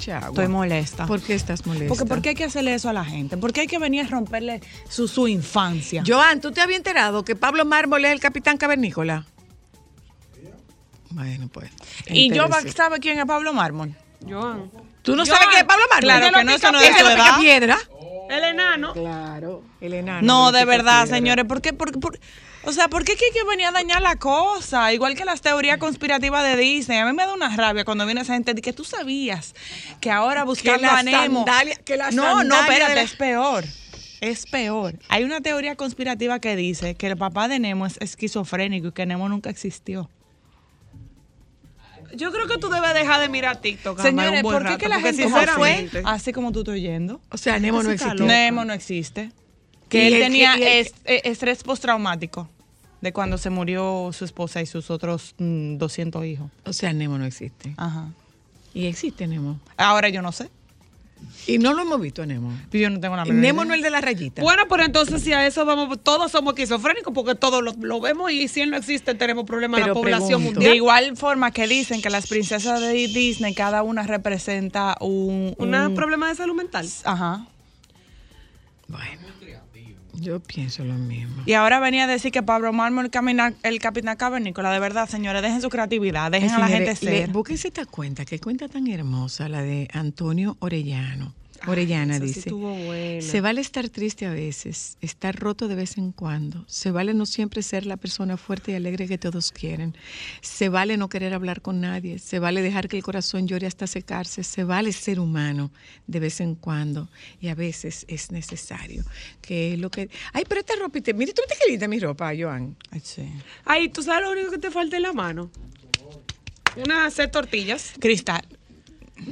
mucha agua. Estoy molesta. ¿Por qué estás molesta? Porque ¿por qué hay que hacerle eso a la gente? ¿Por qué hay que venir a romperle su, su infancia? Joan, ¿tú te habías enterado que Pablo Mármol es el capitán cavernícola? Bueno, pues. y yo. ¿sabe quién es Pablo Mármol? Joan. ¿Tú no Joan, sabes quién es Pablo Mármol? claro que no, pica eso no es de edad. piedra. El enano. Claro, el enano. No, de verdad, piedra. señores. ¿Por qué? Por- por- o sea, ¿por qué que que venir a dañar la cosa? Igual que las teorías conspirativas de Disney. A mí me da una rabia cuando viene esa gente de que tú sabías que ahora buscando la a Nemo. sandalia- que la no, no, espérate, la- es peor. Es peor. Hay una teoría conspirativa que dice que el papá de Nemo es esquizofrénico y que Nemo nunca existió. Yo creo que tú debes dejar de mirar TikTok. Señores, un buen ¿por qué rato, que la porque gente se fue así como tú estás oyendo? O sea, Nemo no calor. Nemo no existe. Y Que él tenía y el que- es- eh, estrés postraumático de cuando se murió su esposa y sus otros mm, 200 hijos. O sea, Nemo no existe. Ajá. Y existe Nemo. Ahora yo no sé. Y no lo hemos visto a Nemo. Yo no tengo la menor Nemo idea. no es el de la rayita. Bueno, pero entonces si a eso vamos, todos somos esquizofrénicos porque todos lo, lo vemos y si él no existe tenemos problemas en la población pregunto. mundial. De igual forma que dicen que las princesas de Disney, cada una representa un... ¿Un un- problema de salud mental? Ajá. Bueno, yo pienso lo mismo. Y ahora venía a decir que Pablo Mármol el, camina- el capitán cavernícola. De verdad, señores, dejen su creatividad, dejen a la gente Señores, ser. Búsquense esta cuenta, qué cuenta tan hermosa, la de Antonio Orellano. Orellana dice, se vale estar triste a veces, estar roto de vez en cuando, se vale no siempre ser la persona fuerte y alegre que todos quieren, se vale no querer hablar con nadie, se vale dejar que el corazón llore hasta secarse, se vale ser humano de vez en cuando y a veces es necesario, que es lo que... Ay, pero esta ropa, mire, tú viste qué linda mi ropa, Joan. Ay, sí. Ay, ¿tú sabes lo único que te falta en la mano? Una hacer tortillas. Cristal.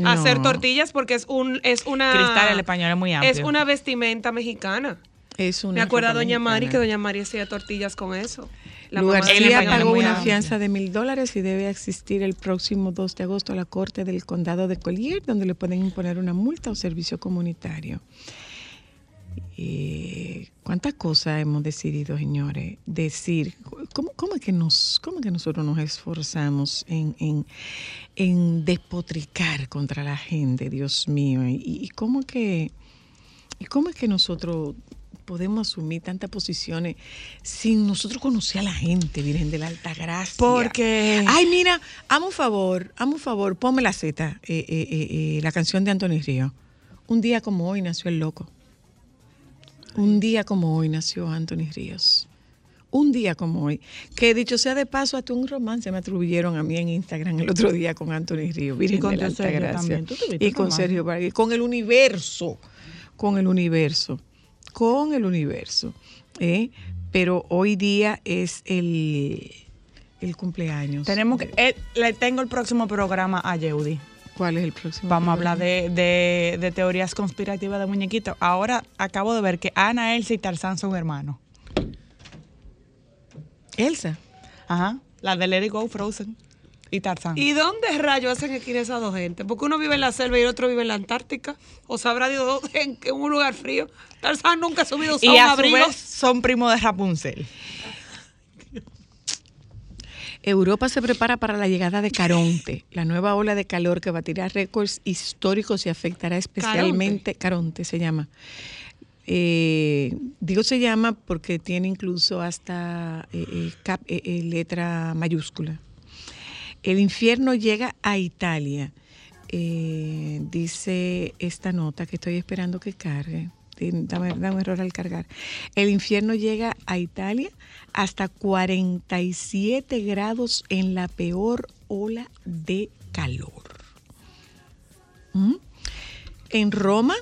Hacer tortillas porque es un es una Cristal, el español es muy amplio. Es una vestimenta mexicana. Es una Me acuerdo a ropa Doña Mari que Doña Mari hacía tortillas con eso. La García pagó una amplio. fianza de mil dólares y debe asistir el próximo 2 de agosto a la corte del condado de Collier, donde le pueden imponer una multa o servicio comunitario. Eh, ¿Cuántas cosas hemos decidido, señores? Decir, ¿cómo, cómo es, que nos, cómo es que nosotros nos esforzamos en, en, en despotricar contra la gente, Dios mío? Y, y cómo que... ¿Y cómo es que nosotros podemos asumir tantas posiciones sin nosotros conocer a la gente, Virgen de la Alta Gracia? Porque- Ay, mira, amo un favor, amo un favor, ponme la Z, eh, eh, eh, eh, la canción de Anthony Río. Un día como hoy nació el loco. Un día como hoy nació Anthony Ríos. Un día como hoy. Que dicho sea de paso, hasta un romance me atribuyeron a mí en Instagram el otro día con Anthony Ríos. Virgen Y con de la Sergio Gracia. también. ¿Tú tuviste Y con? Sergio Vargas. Con el universo. Con el universo. Con el universo. ¿eh? Pero hoy día es el, el cumpleaños. Tenemos que, eh, le tengo el próximo programa a Yeudi. ¿Cuál es el próximo? Vamos a hablar de, de- de teorías conspirativas de muñequitos. Ahora acabo de ver que Ana, Elsa y Tarzán son hermanos. Elsa. Ajá. La de Let It Go Frozen y Tarzán. ¿Y dónde rayos hacen esquina esas dos gente? Porque uno vive en la selva y el otro vive en la Antártica. O sabrá Dios en, en un lugar frío. Tarzán nunca ha subido a Y un a su abrigo. vez son primos de Rapunzel. Europa se prepara para la llegada de Caronte, la nueva ola de calor que batirá récords históricos y afectará especialmente. Caronte, se llama. Eh, digo se llama porque tiene incluso hasta eh, eh, cap- eh, letra mayúscula. El infierno llega a Italia. Dice esta nota que estoy esperando que cargue. Dame, error al cargar. El infierno llega a Italia hasta 47 grados en la peor ola de calor. ¿Mm? En Roma,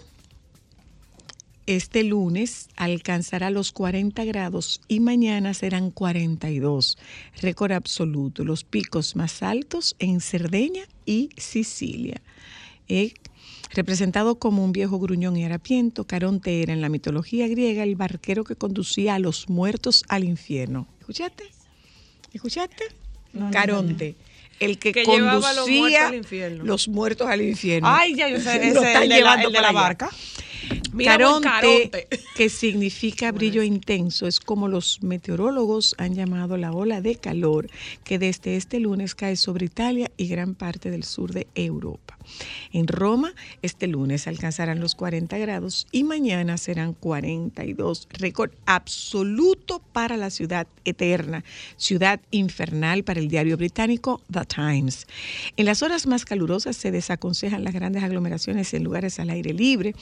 este lunes alcanzará los 40 grados y mañana serán 42, récord absoluto. Los picos más altos en Cerdeña y Sicilia. Eh, representado como un viejo gruñón y harapiento, Caronte era en la mitología griega el barquero que conducía a los muertos al infierno. ¿Escuchaste? ¿Escuchaste? Caronte. El que, Que llevaba a los conducía muertos al infierno. los muertos al infierno. Ay, ya yo sé, está el de la, llevando el de la barca. Caronte, Caronte. que significa brillo intenso, es como los meteorólogos han llamado la ola de calor que desde este lunes cae sobre Italia y gran parte del sur de Europa. En Roma, este lunes alcanzarán los 40 grados y mañana serán 42, récord absoluto para la ciudad eterna, ciudad infernal para el diario británico The Times. En las horas más calurosas se desaconsejan las grandes aglomeraciones en lugares al aire libre,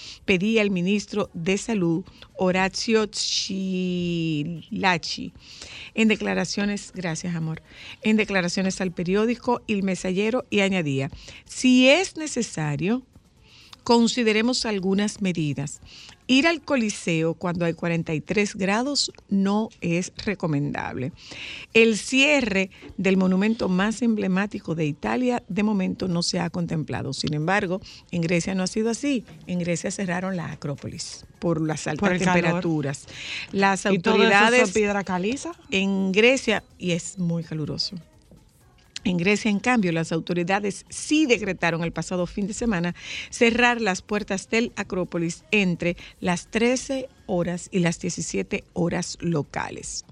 pedía el ministro de Salud, Horacio Chilachi, en declaraciones, gracias amor, en declaraciones al periódico Il Mensajero y añadía, si es necesario, consideremos algunas medidas. Ir al Coliseo cuando hay 43 grados no es recomendable. El cierre del monumento más emblemático de Italia de momento no se ha contemplado. Sin embargo, en Grecia no ha sido así. En Grecia cerraron la Acrópolis por las altas Por el calor. temperaturas. Las Y todo eso autoridades son piedra caliza. en Grecia, y es muy caluroso. En Grecia, en cambio, las autoridades sí decretaron el pasado fin de semana cerrar las puertas del Acrópolis entre las 13 horas y las 17 horas locales.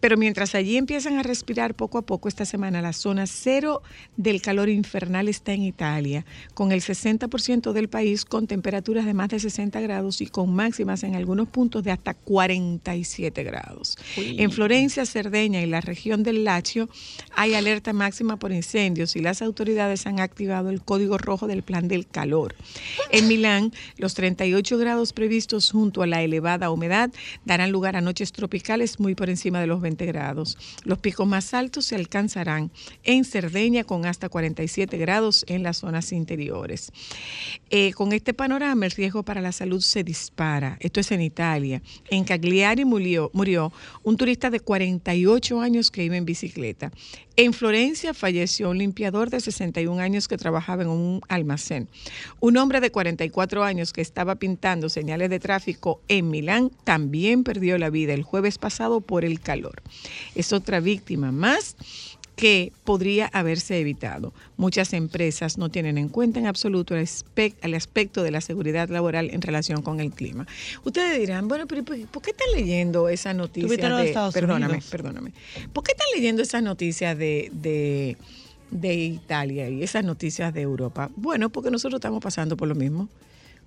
Pero mientras allí empiezan a respirar poco a poco esta semana, la zona cero del calor infernal está en Italia, con el 60% del país con temperaturas de más de 60 grados y con máximas en algunos puntos de hasta 47 grados. En Florencia, Cerdeña y la región del Lacio hay alerta máxima por incendios y las autoridades han activado el código rojo del plan del calor. En Milán, los 38 grados previstos junto a la elevada humedad darán lugar a noches tropicales muy por encima de los 20 grados. Los picos más altos se alcanzarán en Cerdeña con hasta 47 grados en las zonas interiores. Eh, con este panorama, el riesgo para la salud se dispara. Esto es en Italia. En Cagliari murió, murió un turista de 48 años que iba en bicicleta. En Florencia falleció un limpiador de 61 años que trabajaba en un almacén. Un hombre de 44 años que estaba pintando señales de tráfico en Milán también perdió la vida el jueves pasado por el calor. Es otra víctima más que podría haberse evitado. Muchas empresas no tienen en cuenta en absoluto el, aspec- el aspecto de la seguridad laboral en relación con el clima. Ustedes dirán, bueno, pero ¿por qué están leyendo esa noticia? ¿Tuviste lo de perdóname, Unidos? perdóname. ¿Por qué están leyendo esas noticias de, de, de Italia y esas noticias de Europa? Bueno, porque nosotros estamos pasando por lo mismo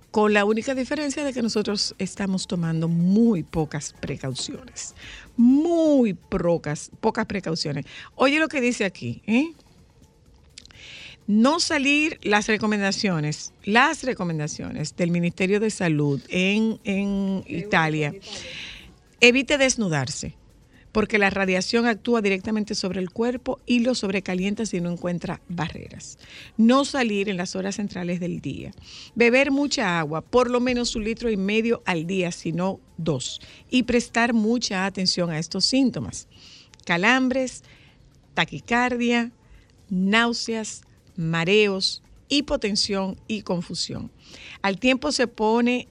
con la única diferencia de que nosotros estamos tomando muy pocas precauciones, muy pocas, pocas precauciones. Oye lo que dice aquí, ¿eh? No salir las recomendaciones, las recomendaciones del Ministerio de Salud en, en Italia. Evite desnudarse, porque la radiación actúa directamente sobre el cuerpo y lo sobrecalienta si no encuentra barreras. No salir en las horas centrales del día. Beber mucha agua, por lo menos un litro y medio al día, si no dos. Y prestar mucha atención a estos síntomas. Calambres, taquicardia, náuseas, mareos, hipotensión y confusión. Al tiempo se pone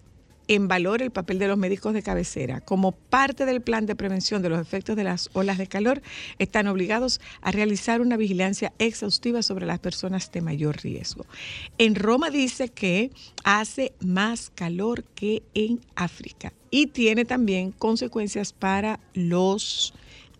en valor el papel de los médicos de cabecera. Como parte del plan de prevención de los efectos de las olas de calor, están obligados a realizar una vigilancia exhaustiva sobre las personas de mayor riesgo. En Roma dice que hace más calor que en África y tiene también consecuencias para los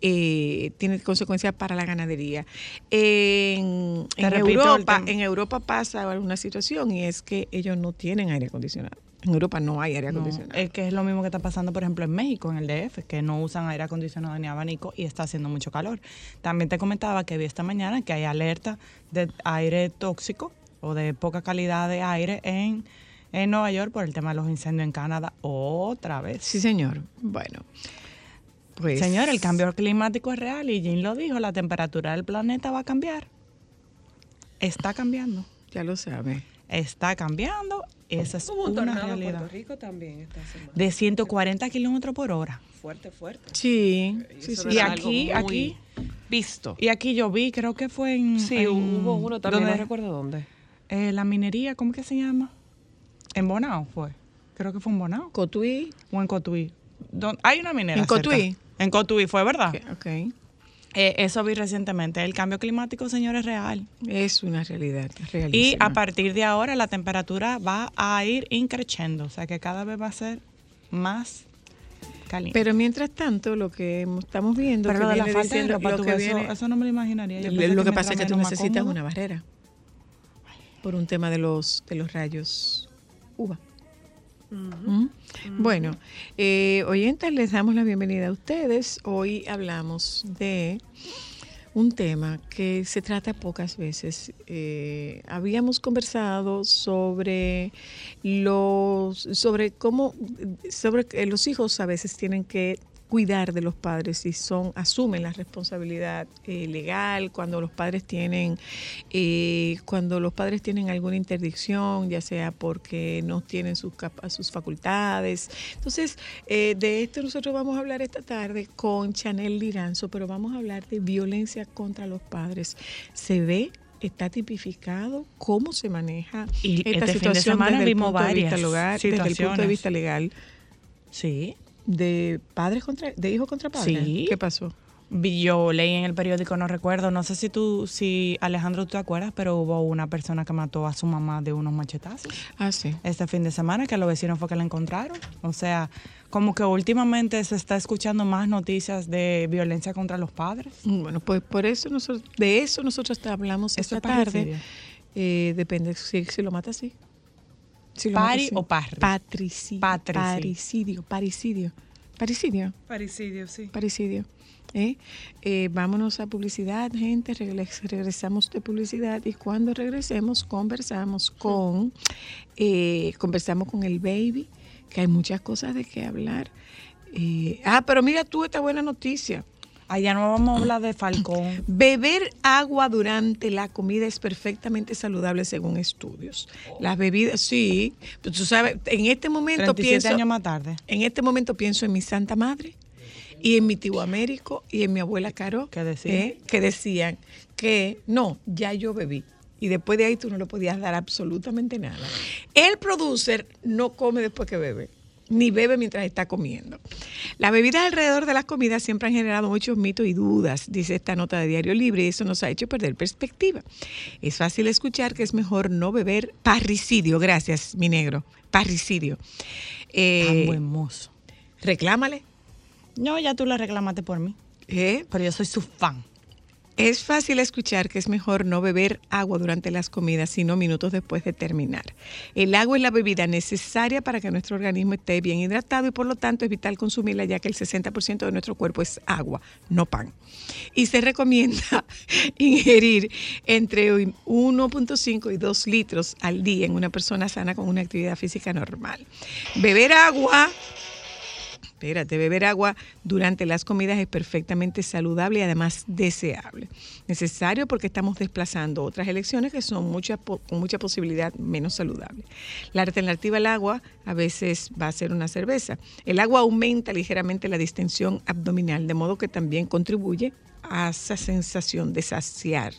eh, tiene consecuencias para la ganadería. En, en Europa, en Europa pasa una situación y es que ellos no tienen aire acondicionado. En Europa no hay aire No, acondicionado. es que es lo mismo que está pasando, por ejemplo, en México, en el DF, que no usan aire acondicionado ni abanico y está haciendo mucho calor. También te comentaba que vi esta mañana que hay alerta de aire tóxico o de poca calidad de aire en en Nueva York por el tema de los incendios en Canadá otra vez. Sí, señor. Bueno, pues. Señor, el cambio climático es real y Jim lo dijo, la temperatura del planeta va a cambiar. Está cambiando. Ya lo sabe. Está cambiando. Esa es Hubo un una tornado en realidad. Puerto Rico también esta semana. De 140 kilómetros por hora. Fuerte, fuerte. Sí, sí, Eso sí. Y aquí, aquí, Visto. y aquí yo vi, creo que fue en. Sí, en- hubo uno también, no ¿dónde? recuerdo dónde. Eh, la minería, ¿cómo que se llama? En Bonao fue. Creo que fue en Bonao. Cotuí. O en Cotuí. Don- Hay una minera. ¿En cerca. Cotuí? En Cotuí, fue verdad. Ok, ok. Eh, eso vi recientemente. El cambio climático, señor, es real. Es una realidad. Y a partir de ahora la temperatura va a ir increciendo. O sea que cada vez va a ser más caliente. Pero mientras tanto, lo que estamos viendo. Pero que lo de la falta de diciendo- ropa, lo que eso, viene- eso no me lo imaginaría. Yo Lo que mientras pasa es que tú necesitas una barrera por un tema de los de los rayos UVA. ¿Mm? Bueno, eh, oyentes, les damos la bienvenida a ustedes. Hoy hablamos de un tema que se trata pocas veces. Eh, habíamos conversado sobre los, sobre cómo, sobre que los hijos a veces tienen que cuidar de los padres y son asumen la responsabilidad eh, legal cuando los padres tienen eh, cuando los padres tienen alguna interdicción ya sea porque no tienen sus sus facultades. Entonces eh, de esto nosotros vamos a hablar esta tarde con Chanel Liranzo pero vamos a hablar de violencia contra los padres. Se ve está tipificado cómo se maneja Y esta este fin de situación semana desde el vimos punto de vista legal, desde el punto de vista legal. Sí. De padres contra de hijos contra padres Sí. qué pasó Yo leí en el periódico, no recuerdo, no sé si tú, si Alejandro, tú te acuerdas, pero hubo una persona que mató a su mamá de unos machetazos ah sí este fin de semana, que los vecinos fue que la encontraron. O sea, como que últimamente se está escuchando más noticias de violencia contra los padres. Bueno, pues por eso nosotros, de eso nosotros te hablamos esta es tarde. Eh, depende si, si lo mata así. Lo Pari o parri. Patricidio. Patricidio. Paricidio. Paricidio. Paricidio. Paricidio, sí. Paricidio. ¿eh? Eh, vámonos a publicidad, gente. regres- regresamos de publicidad y cuando regresemos conversamos con eh, conversamos con el baby, que hay muchas cosas de qué hablar. Eh, ah, pero mira tú esta buena noticia. Allá no vamos a hablar de Falcón. Beber agua durante la comida es perfectamente saludable según estudios. Las bebidas, sí, pero tú sabes, en este momento 37 pienso, años más tarde. en este momento pienso en mi Santa Madre y en mi tío Américo y en mi abuela Caro, ¿Qué decían? eh, que decían que no, ya yo bebí. Y después de ahí tú no le podías dar absolutamente nada. El producer no come después que bebe, ni bebe mientras está comiendo. Las bebidas alrededor de las comidas siempre han generado muchos mitos y dudas, dice esta nota de Diario Libre, y eso nos ha hecho perder perspectiva. Es fácil escuchar que es mejor no beber parricidio, gracias, mi negro, parricidio. Eh, Tan buen mozo. reclámale. No, ya tú lo reclamaste por mí. ¿eh? Pero yo soy su fan. Es fácil escuchar que es mejor no beber agua durante las comidas, sino minutos después de terminar. El agua es la bebida necesaria para que nuestro organismo esté bien hidratado y por lo tanto es vital consumirla ya que el 60% de nuestro cuerpo es agua, no pan. Y se recomienda ingerir entre 1.5 y 2 litros al día en una persona sana con una actividad física normal. Beber agua Espérate, beber agua durante las comidas es perfectamente saludable y además deseable. Necesario porque estamos desplazando otras elecciones que son mucha, con mucha posibilidad menos saludables. La alternativa al agua a veces va a ser una cerveza. El agua aumenta ligeramente la distensión abdominal, de modo que también contribuye a esa sensación de saciar.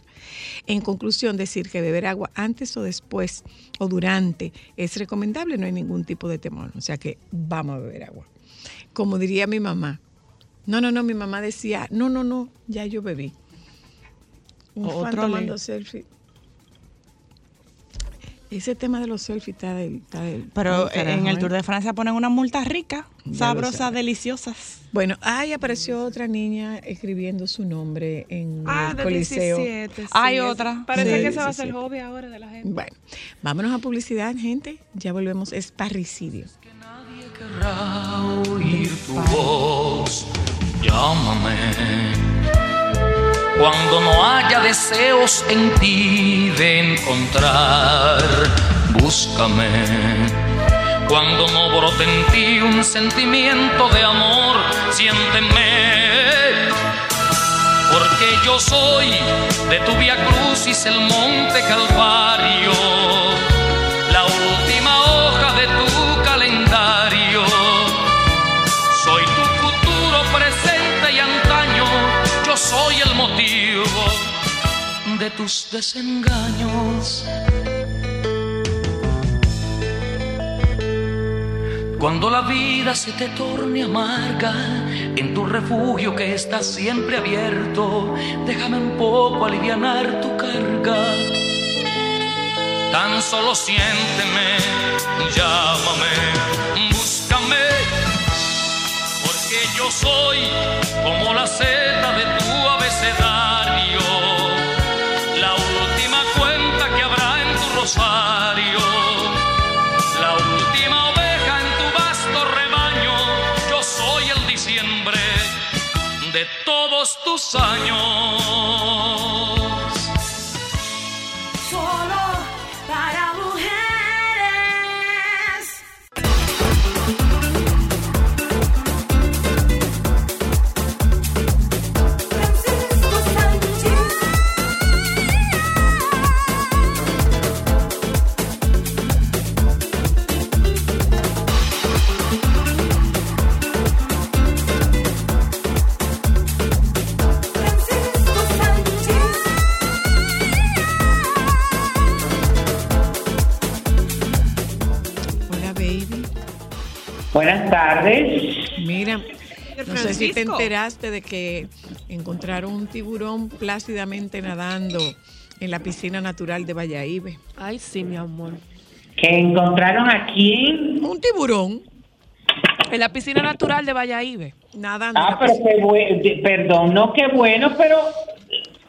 En conclusión, decir que beber agua antes o después o durante es recomendable, no hay ningún tipo de temor. O sea que vamos a beber agua como diría mi mamá. No, no, no, mi mamá decía, no, no, no, ya yo bebí. Un Otro fan tomando selfie. Ese tema de los selfies está del... Está del Pero del carajo, en el ¿eh? Tour de Francia ponen unas multas ricas, sabrosas, deliciosas. Bueno, ahí apareció otra niña escribiendo su nombre en Ah, el de Coliseo. 17. sí, Hay otra. Parece Sí, que ese va a ser el hobby ahora de la gente. Bueno, vámonos a publicidad, gente. Ya volvemos. Es parricidio. Querrá oír tu voz. Llámame. Cuando no haya deseos en ti de encontrar, búscame. Cuando no brote en ti un sentimiento de amor, siénteme. Porque yo soy de tu vía crucis, el monte Calvario, tus desengaños. Cuando la vida se te torne amarga, en tu refugio que está siempre abierto, déjame un poco alivianar tu carga. Tan solo siénteme, llámame, búscame, porque yo soy como la seta de tu abecedario, todos tus años. Buenas tardes. Mira, no sé si te enteraste de que encontraron un tiburón plácidamente nadando en la piscina natural de Valladolid. Ay, sí, mi amor. Que encontraron aquí. Un tiburón En la piscina natural de Valladolid. nadando. Ah, pero qué bueno. Perdón, no, qué bueno, pero.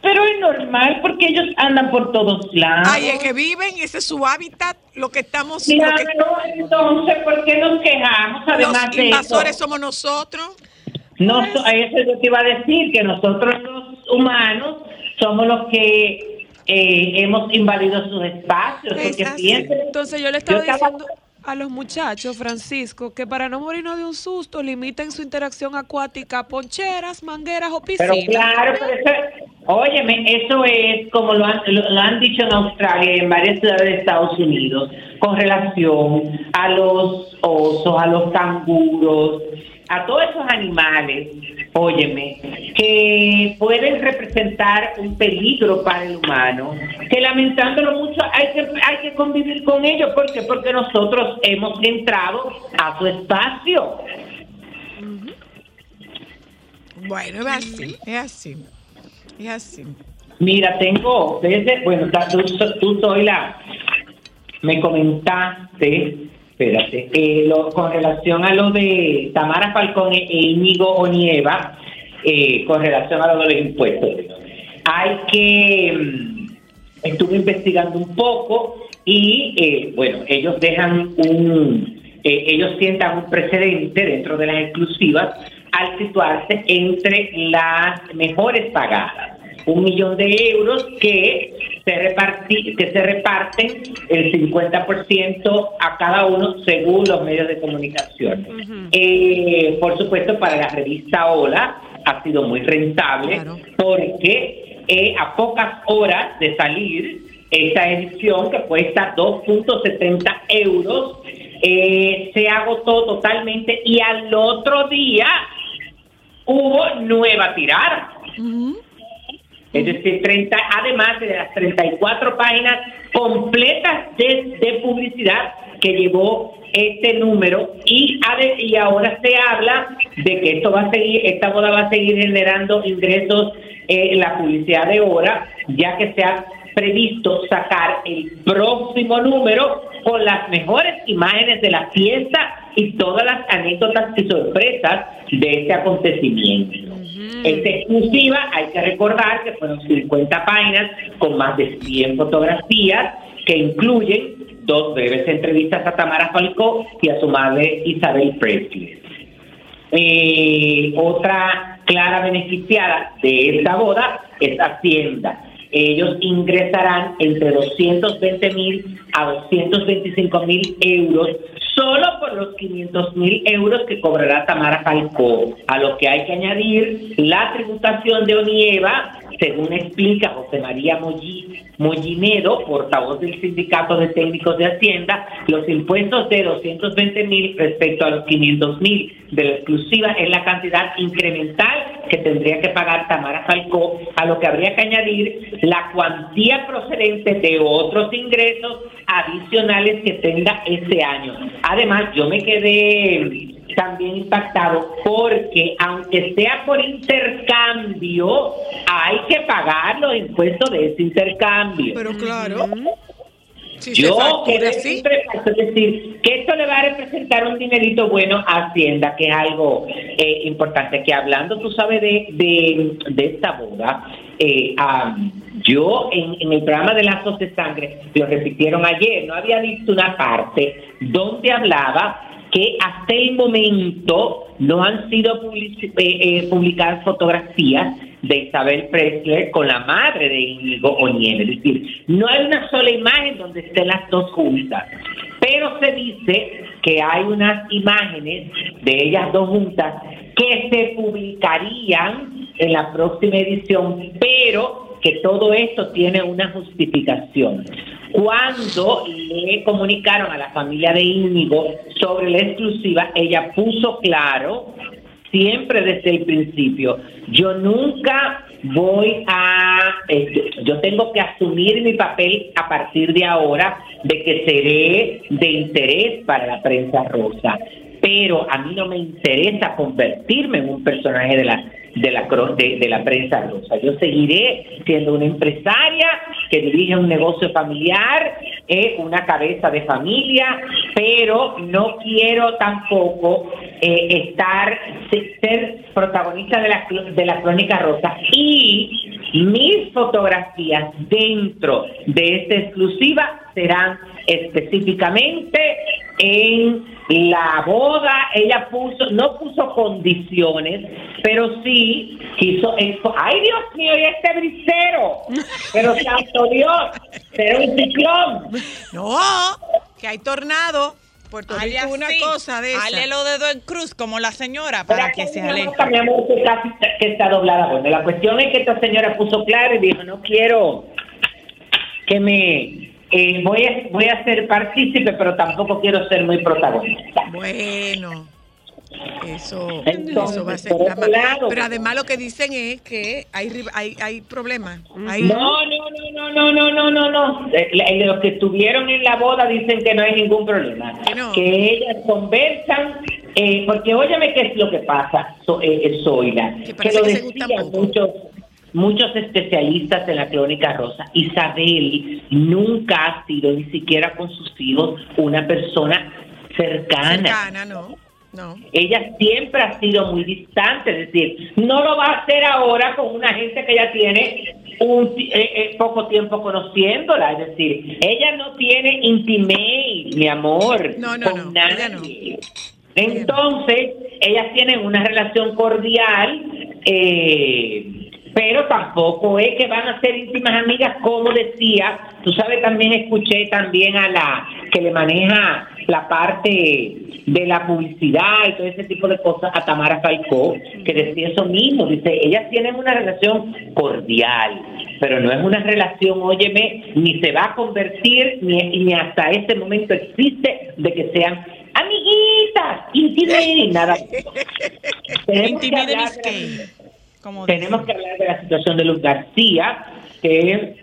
Pero es normal porque ellos andan por todos lados. Ay, es que viven, ese es su hábitat, lo que estamos... lo Claro, que- entonces, ¿por qué nos quejamos? Además los de invasores eso, somos nosotros. no, a eso yo te iba a decir, que nosotros los humanos somos los que eh, hemos invadido sus espacios. Es Porque Entonces yo le estaba Yo estaba- diciendo a los muchachos, Francisco, que para no morirnos de un susto, limiten su interacción acuática a poncheras, mangueras o Pero piscinas. claro, pero eso, óyeme, eso es como lo han, lo, lo han dicho en Australia y en varias ciudades de Estados Unidos, con relación a los osos, a los canguros, a todos esos animales, óyeme, que pueden representar un peligro para el humano, que lamentándolo mucho hay que, hay que convivir con ellos, ¿por qué? Porque nosotros hemos entrado a su espacio. Bueno, es así, es así, es así. Mira, tengo desde, bueno, tú, tú soy la, me comentaste, espérate, eh, lo- con relación a lo de Tamara Falcón e Íñigo Onieva, eh, con relación a lo de los impuestos. Hay que, mm, estuve investigando un poco y, eh, bueno, ellos dejan un, ellos sientan un precedente dentro de las exclusivas al situarse entre las mejores pagadas un millón de euros que se, reparti- que se reparten el 50% a cada uno según los medios de comunicación. Eh, por supuesto, para la revista Hola ha sido muy rentable Claro. porque eh, a pocas horas de salir esta edición que cuesta 2.70 euros, eh, se agotó totalmente y al otro día hubo nueva tirada. Es decir, 30, además de las 34 páginas completas de, publicidad que llevó este número y ahora se habla de que esto va a seguir, esta boda va a seguir generando ingresos eh, en la publicidad de hora, ya que se ha previsto sacar el próximo número con las mejores imágenes de la fiesta y todas las anécdotas y sorpresas de este acontecimiento. Esta exclusiva, hay que recordar que fueron 50 páginas con más de 100 fotografías que incluyen dos breves entrevistas a Tamara Falcó y a su madre Isabel Presley. Eh, otra clara beneficiada de esta boda es Hacienda. Ellos ingresarán entre 220 mil a 225 mil euros solo por los 500 mil euros que cobrará Tamara Falcó, a lo que hay que añadir la tributación de ONIEVA, según explica José María Molli- Mollinedo, portavoz del Sindicato de Técnicos de Hacienda, los impuestos de 220 mil respecto a los 500 mil de la exclusiva es la cantidad incremental que tendría que pagar Tamara Falcó, a lo que habría que añadir la cuantía procedente de otros ingresos adicionales que tenga ese año. Además, yo me quedé también impactado porque aunque sea por intercambio, hay que pagar los impuestos de ese intercambio. Pero claro. Si Yo quedé siempre es decir, que esto le va a representar un dinerito bueno a Hacienda, que es algo eh, importante. Que hablando, tú sabes, de, de, de esta boda, eh, am, yo en, en el programa de Lazos de Sangre, lo repitieron ayer, no había visto una parte donde hablaba que hasta el momento no han sido eh, eh, publicadas fotografías de Isabel Presley con la madre de Íñigo Oñel. Es decir, no hay una sola imagen donde estén las dos juntas. Pero se dice que hay unas imágenes de ellas dos juntas que se publicarían en la próxima edición, pero que todo esto tiene una justificación. Cuando le comunicaron a la familia de Íñigo sobre la exclusiva, ella puso claro siempre desde el principio. Yo nunca voy a, eh, yo tengo que asumir mi papel a partir de ahora de que seré de interés para la prensa rosa, pero a mí no me interesa convertirme en un personaje de la de la de, de la prensa rosa. Yo seguiré siendo una empresaria que dirige un negocio familiar, es una cabeza de familia, pero no quiero tampoco eh, estar se- ser protagonista de la de la crónica rosa y mis fotografías dentro de esta exclusiva serán específicamente en la boda. Ella puso, no puso condiciones, pero sí quiso ¡Ay, Dios mío! ¡Y este brisero! Pero santo Dios, será un ciclón. No, que hay tornado. Puerto Rico una así, cosa de esa. hazle los dedos en cruz como la señora para que se aleje. nota, mi amor, que está- que está doblada. Bueno, la cuestión es que esta señora puso claro y dijo, no quiero que me... eh, voy, a, voy a ser partícipe, pero tampoco quiero ser muy protagonista. Bueno, eso, Entonces, eso va a ser. por la otro ma- lado- pero además lo que dicen es que hay, hay, hay problemas. Hay, No, no, no, no, no, no, no, no. Eh, eh, Los que estuvieron en la boda dicen que no hay ningún problema. Que ellas conversan, eh, porque óyeme qué es lo que pasa, so, eh, Zoila, Que lo que decían muchos, muchos especialistas en la crónica rosa. Isabel nunca ha sido ni siquiera con sus hijos una persona cercana. cercana, no, no. Ella siempre ha sido muy distante, es decir, no lo va a hacer ahora con una gente que ya tiene un eh, eh, poco tiempo conociéndola, es decir, ella no tiene intimate, mi amor, No, no, con no, ella nadie. Entonces, ellas tienen una relación cordial, eh, pero tampoco es que van a ser íntimas amigas, como decía. Tú sabes, también escuché también a la que le maneja la parte de la publicidad y todo ese tipo de cosas a Tamara Falcó, que decía eso mismo. Dice, ellas tienen una relación cordial, pero no es una relación, óyeme, ni se va a convertir, ni, ni hasta este momento existe de que sean amiguitas, íntimas, nada. Tenemos como tenemos que hablar de la situación de Luz García, que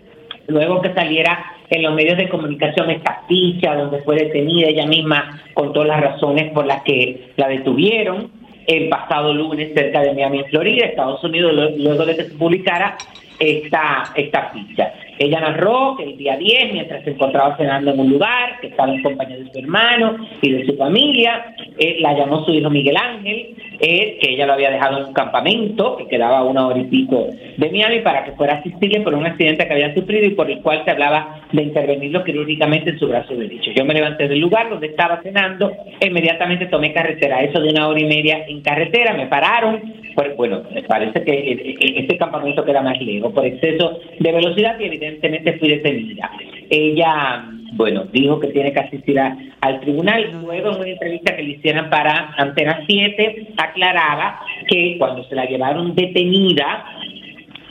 luego que saliera en los medios de comunicación esta ficha donde fue detenida, ella misma contó las razones por las que la detuvieron el pasado lunes cerca de Miami, en Florida, Estados Unidos, luego de que se publicara esta, esta ficha. Ella narró que el día 10, mientras se encontraba cenando en un lugar, que estaba en compañía de su hermano y de su familia, eh, la llamó su hijo Miguel Ángel, eh, que ella lo había dejado en un campamento que quedaba una hora y pico de Miami para que fuera a asistirle por un accidente que había sufrido y por el cual se hablaba de intervenirlo quirúrgicamente en su brazo derecho. Yo me levanté del lugar donde estaba cenando, inmediatamente tomé carretera, eso de una hora y media en carretera, me pararon, pues, bueno, me parece que eh, este campamento queda más lejos por exceso de velocidad y evidentemente fui detenida. Ella bueno, dijo que tiene que asistir a- al tribunal. Luego, en una entrevista que le hicieron para Antena 7, aclaraba que cuando se la llevaron detenida,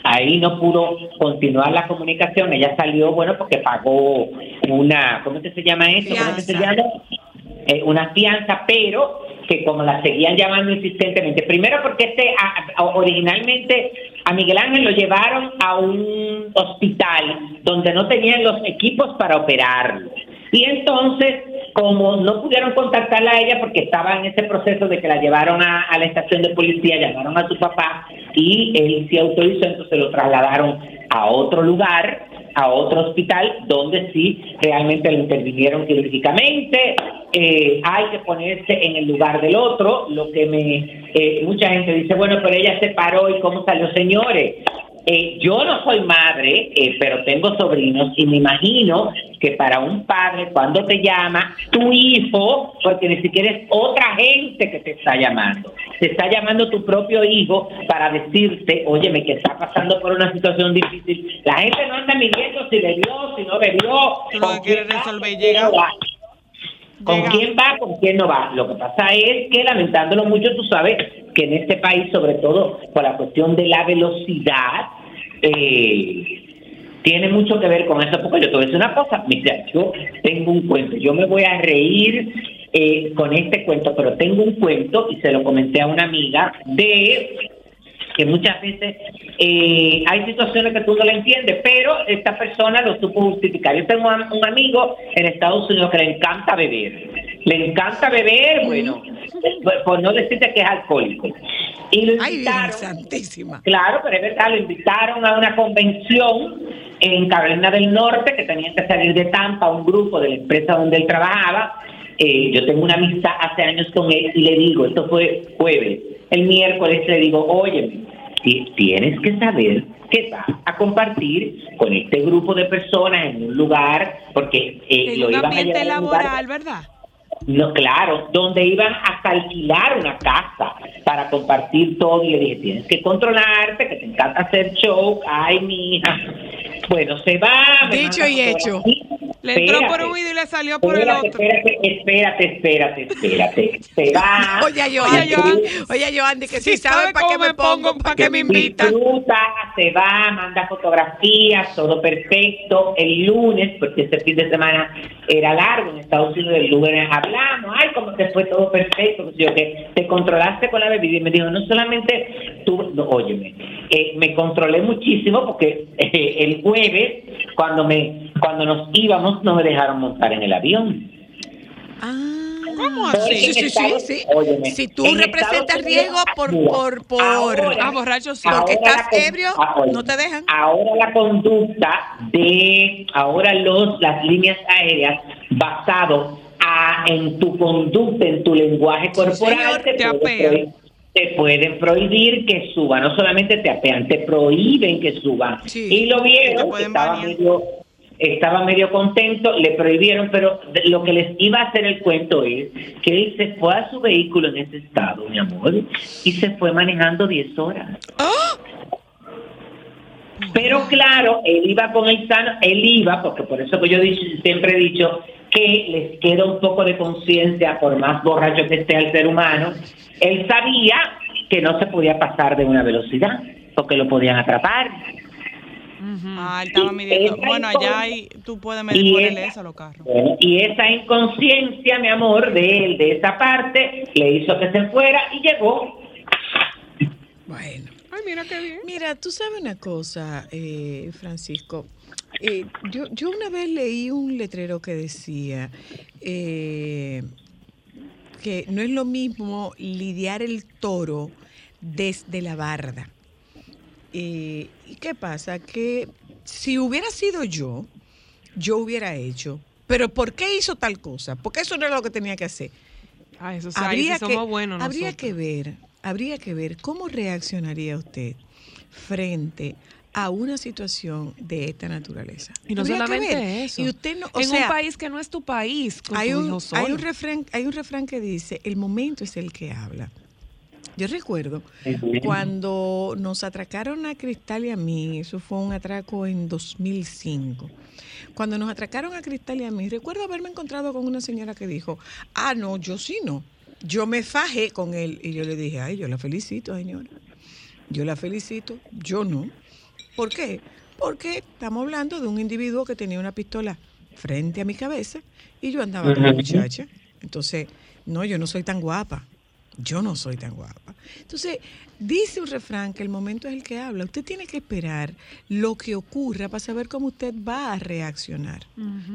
ahí no pudo continuar la comunicación. Ella salió, bueno, porque pagó una, ¿cómo que se llama eso? ¿Cómo que se llama? Eh, una fianza, pero que como la seguían llamando insistentemente, primero porque este a- originalmente a Miguel Ángel lo llevaron a un hospital donde no tenían los equipos para operarlo. Y entonces, como no pudieron contactarla a ella porque estaba en ese proceso de que la llevaron a, a la estación de policía, llamaron a su papá y él sí autorizó, entonces lo trasladaron a otro lugar, a otro hospital, donde sí realmente lo intervinieron quirúrgicamente. Eh, hay que ponerse en el lugar del otro, lo que me... eh, mucha gente dice, bueno, pero ella se paró y cómo salió, señores. Eh, yo no soy madre, eh, pero tengo sobrinos y me imagino que para un padre cuando te llama tu hijo, porque ni siquiera es otra gente que te está llamando, te está llamando tu propio hijo para decirte, óyeme, que está pasando por una situación difícil. La gente no anda midiendo si bebió, si no bebió. Quién va, resolver llega. ¿Con Llega. quién va, con quién no va? Lo que pasa es que, lamentándolo mucho, tú sabes que en este país, sobre todo por la cuestión de la velocidad, eh, tiene mucho que ver con eso, porque yo te voy a decir una cosa, mira, yo tengo un cuento, yo me voy a reír eh, con este cuento, pero tengo un cuento, y se lo comenté a una amiga, de que muchas veces eh, hay situaciones que tú no la entiendes, pero esta persona lo supo justificar. Yo tengo un un amigo en Estados Unidos que le encanta beber. Le encanta beber, bueno, por- por no decirte que es alcohólico. Y lo Ay, Santísima. Claro, pero es verdad, lo invitaron a una convención en Carolina del Norte que tenían que salir de Tampa, un grupo de la empresa donde él trabajaba. Eh, yo tengo una amistad hace años con él y le digo, esto fue jueves, el miércoles le digo, oye, tienes que saber que vas a compartir con este grupo de personas en un lugar, porque eh, En lo un iban a ambiente a un lugar- laboral, ¿verdad? no, claro, donde iban hasta alquilar una casa para compartir todo y le dije, tienes que controlarte, que te encanta hacer show, ay, mi hija. Bueno, se va. Dicho y hecho. Le entró por un oído y le salió por el otro. Espérate, espérate, espérate, espérate. Se va. Oye, a Joandy, disfruta, oye, a Joandy, que Sí si sabe para qué me pongo, para qué me invitan. Disfruta, se va, manda fotografías, todo perfecto. El lunes, porque este fin de semana era largo en Estados Unidos, el lunes hablamos, ay, como que fue todo perfecto, que sé yo, que te controlaste con la bebida. Y me dijo, no solamente tú, no, óyeme, eh, me controlé muchísimo porque eh, el jueves, cuando me cuando nos íbamos, no me dejaron montar en el avión. Ah. ¿Cómo así? Sí, sí, sí, sí. óyeme, Si tú en representas Estados riesgo por- por- por- ahora- Ah, borracho sí. Porque ahora estás la ebrio, ah, no te dejan. Ahora la conducta de ahora los las líneas aéreas basado a, en tu conducta, en tu lenguaje corporal, señor, te pueden te pueden prohibir que suba, no solamente te apean, te prohíben que suban. Sí. Y lo Te vieron, pueden estaba medio, estaba medio contento, le prohibieron, pero lo que les iba a hacer el cuento es que él se fue a su vehículo en ese estado, mi amor, y se fue manejando 10 horas. Pero claro, él iba con el sano, él iba, porque por eso que yo siempre he dicho que les queda un poco de conciencia, por más borracho que esté el ser humano, él sabía que no se podía pasar de una velocidad, porque lo podían atrapar. Ah, él estaba Y midiendo. esa Bueno, allá hay, tú puedes medir y por esa- eso los carros. Bueno, y esa inconsciencia, mi amor, de él, de esa parte, le hizo que se fuera y llegó. Bueno. Ay, mira qué bien. Mira, tú sabes una cosa, eh, Francisco. Eh, yo, yo una vez leí un letrero que decía eh, que no es lo mismo lidiar el toro desde la barda. Eh, ¿Y qué pasa? Que si hubiera sido yo, yo hubiera hecho. Pero ¿por qué hizo tal cosa? Porque eso no era lo que tenía que hacer. Ah, eso sí, sí buenos habría nosotros. que ver, habría que ver cómo reaccionaría usted frente a una situación de esta naturaleza. Y no solamente eso. Y usted no, o en sea, un país que no es tu país, con hay tu un, hijo hay solo. un refrán, hay un refrán que dice, el momento es el que habla. Yo recuerdo cuando nos atracaron a Cristal y a mí, eso fue un atraco en 2005. Cuando nos atracaron a Cristal y a mí, recuerdo haberme encontrado con una señora que dijo, ah, no, yo sí no. Yo me fajé con él y yo le dije, ay, yo la felicito, señora. Yo la felicito, yo no. ¿Por qué? Porque estamos hablando de un individuo que tenía una pistola frente a mi cabeza y yo andaba con la Ujú. muchacha. Entonces, no, yo no soy tan guapa. Yo no soy tan guapa. Entonces, dice un refrán que el momento es el que habla. Usted tiene que esperar lo que ocurra para saber cómo usted va a reaccionar.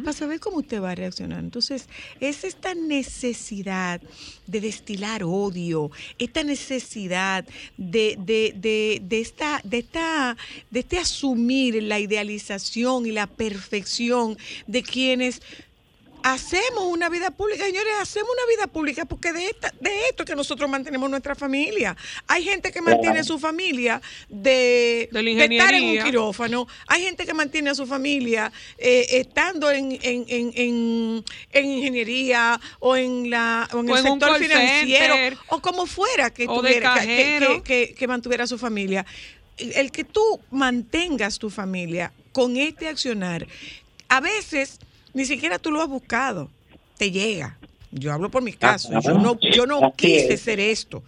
Para saber cómo usted va a reaccionar. Entonces, es esta necesidad de destilar odio, esta necesidad de, de, de, de esta, de, esta, de este asumir la idealización y la perfección de quienes hacemos una vida pública, señores, hacemos una vida pública porque de esta, de esto es que nosotros mantenemos nuestra familia. Hay gente que mantiene Claro. su familia de, De la de estar en un quirófano. Hay gente que mantiene a su familia eh, estando en, en, en, en- en ingeniería o en la o en O el sector financiero center. o como fuera que, tuviera, que- que, cajero. que- que- que mantuviera su familia. El que tú mantengas tu familia con este accionar, a veces ni siquiera tú lo has buscado, te llega. Yo hablo por mi caso, yo no, yo no quise ser esto.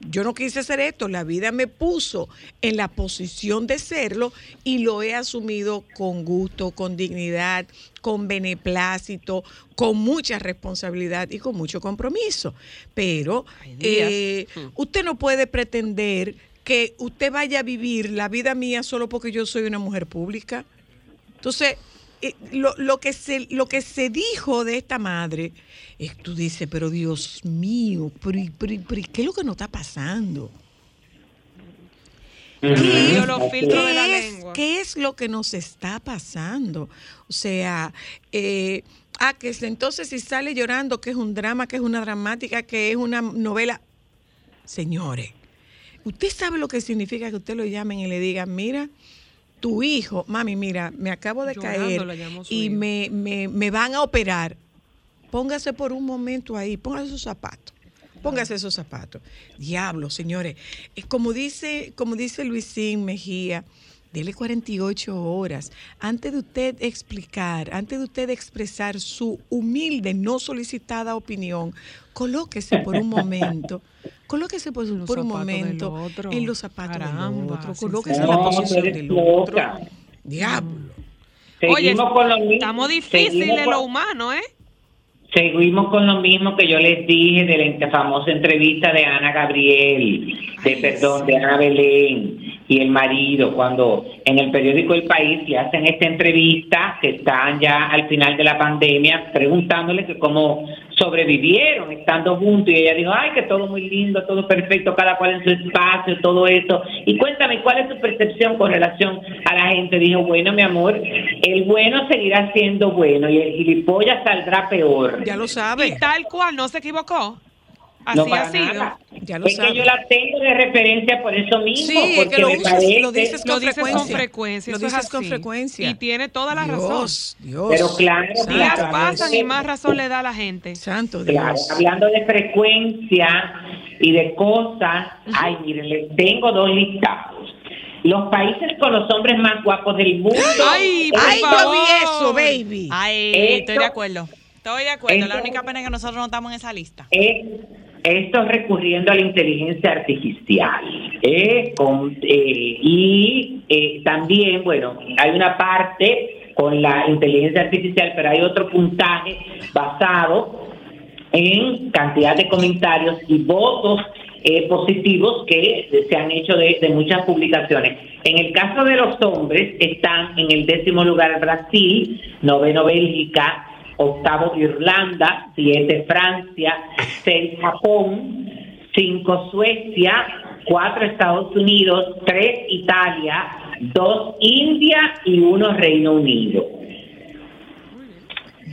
Yo no quise ser esto, la vida me puso en la posición de serlo y lo he asumido con gusto, con dignidad, con beneplácito, con mucha responsabilidad y con mucho compromiso. Pero eh, usted no puede pretender que usted vaya a vivir la vida mía solo porque yo soy una mujer pública. Entonces, eh, lo, lo que se, lo que se dijo de esta madre, es tú dices, pero Dios mío, pero, y- pero y- pero ¿y ¿qué es lo que nos está pasando? ¿Qué es, qué es lo que nos está pasando? O sea, eh, ah, que es- entonces si sale llorando, que es un drama, que es una dramática, que es una novela. Señores, usted sabe lo que significa que usted lo llamen y le digan, mira, tu hijo, mami, mira, me acabo de Llorando caer y me, me, me van a operar. Póngase por un momento ahí, póngase sus zapatos. Póngase esos zapatos. Diablo, señores. Es como dice, como dice Luisín Mejía, dele 48 horas. Antes de usted explicar, antes de usted expresar su humilde, no solicitada opinión, colóquese por un momento. Colóquese por, un del momento otro. en los zapatos del Caramba, otro. sí, Colóquese en la posición del otro. Diablo. Oye, Seguimos con lo mismo. estamos difíciles con- lo humano, ¿eh? Seguimos con lo mismo que yo les dije de la famosa entrevista de Ana Gabriel, de perdón, de Ana Belén y el marido, cuando en el periódico El País le hacen esta entrevista, que están ya al final de la pandemia, preguntándole que cómo sobrevivieron estando juntos, y ella dijo, ay, que todo muy lindo, todo perfecto, cada cual en su espacio, todo eso. Y cuéntame, ¿cuál es tu percepción con relación a la gente? Dijo, bueno, mi amor, el bueno seguirá siendo bueno y el gilipollas saldrá peor. Ya lo Y sabe. tal cual, no se equivocó. Así no ha sido. Ya lo es sabe. que yo la tengo de referencia por eso mismo. Sí, es porque que lo me parece, lo dices Lo con dices frecuencia. con frecuencia. Lo dices con frecuencia. Y tiene toda la razón. Dios, Dios. Pero claro, Santo Días claro, pasan y Dios. más razón le da a la gente. Santo Dios. Claro, hablando de frecuencia y de cosas, ay, miren, les tengo dos listados. Los países con los hombres más guapos del mundo. Ay, por Ay, yo favor. vi eso, baby. Ay, Esto- estoy de acuerdo. Estoy de acuerdo. La única pena es que nosotros no estamos en esa lista. es esto recurriendo a la inteligencia artificial. ¿eh? Eh, y eh, también, bueno, hay una parte con la inteligencia artificial, pero hay otro puntaje basado en cantidad de comentarios y votos eh, positivos que se han hecho de, de muchas publicaciones. En el caso de los hombres están en el décimo lugar Brasil, noveno Bélgica, octavo Irlanda, siete Francia, seis Japón, cinco Suecia, cuatro Estados Unidos, tres Italia, dos India y uno Reino Unido.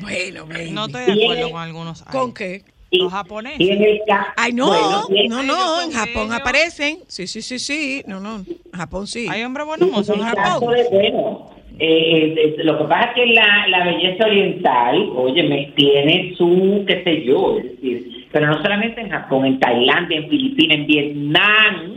Bueno, baby. No estoy de acuerdo con algunos. ¿Con qué? Los japoneses. y en el ca- Ay, no, bueno, no, no, en Japón ellos. aparecen. Sí, sí, sí, sí. No, no, en Japón sí. Hay hombres buenos En en Japón. de, bueno, eh, eh, lo que pasa es que la, la belleza oriental, oye, me tiene su, qué sé yo, es decir, pero no solamente en Japón, en Tailandia, en Filipinas, en Vietnam,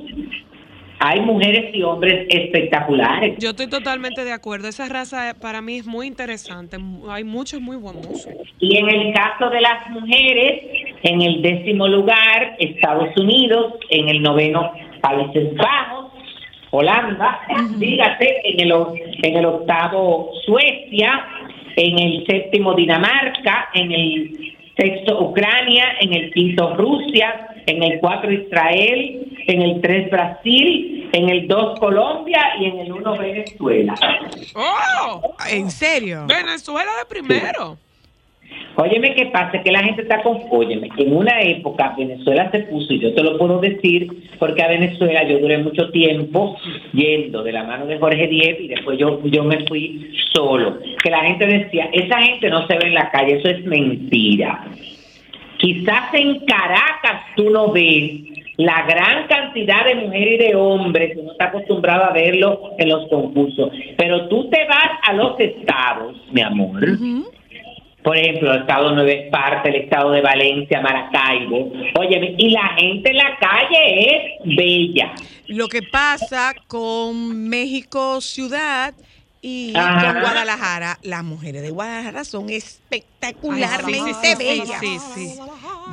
hay mujeres y hombres espectaculares. Yo estoy totalmente de acuerdo. Esa raza eh, para mí es muy interesante. Hay muchos muy buenos. Y en el caso de las mujeres, en el décimo lugar, Estados Unidos, en el noveno, Países Bajos, Holanda, dígate, en el, o- en el octavo, Suecia, en el séptimo, Dinamarca, en el sexto, Ucrania, en el quinto, Rusia, en el cuatro, Israel, en el tres, Brasil, en el dos, Colombia y en el uno, Venezuela. ¡Oh! ¿En serio? Venezuela de primero. Óyeme, ¿qué pasa? Que la gente está con... Óyeme, en una época Venezuela se puso, y yo te lo puedo decir, porque a Venezuela yo duré mucho tiempo yendo de la mano de Jorge Diez y después yo, yo me fui solo. Que la gente decía, esa gente no se ve en la calle, eso es mentira. Quizás en Caracas tú no ves la gran cantidad de mujeres y de hombres que no está acostumbrado a verlo en los concursos. Pero tú te vas a los estados, mi amor. Por ejemplo, el estado de Nueva Esparta, el estado de Valencia, Maracaibo. Óyeme, y la gente en la calle es bella. Lo que pasa con México ciudad y Ajá. con Guadalajara, las mujeres de Guadalajara son espectacularmente Ay, sí, sí, bellas. Sí, sí, sí.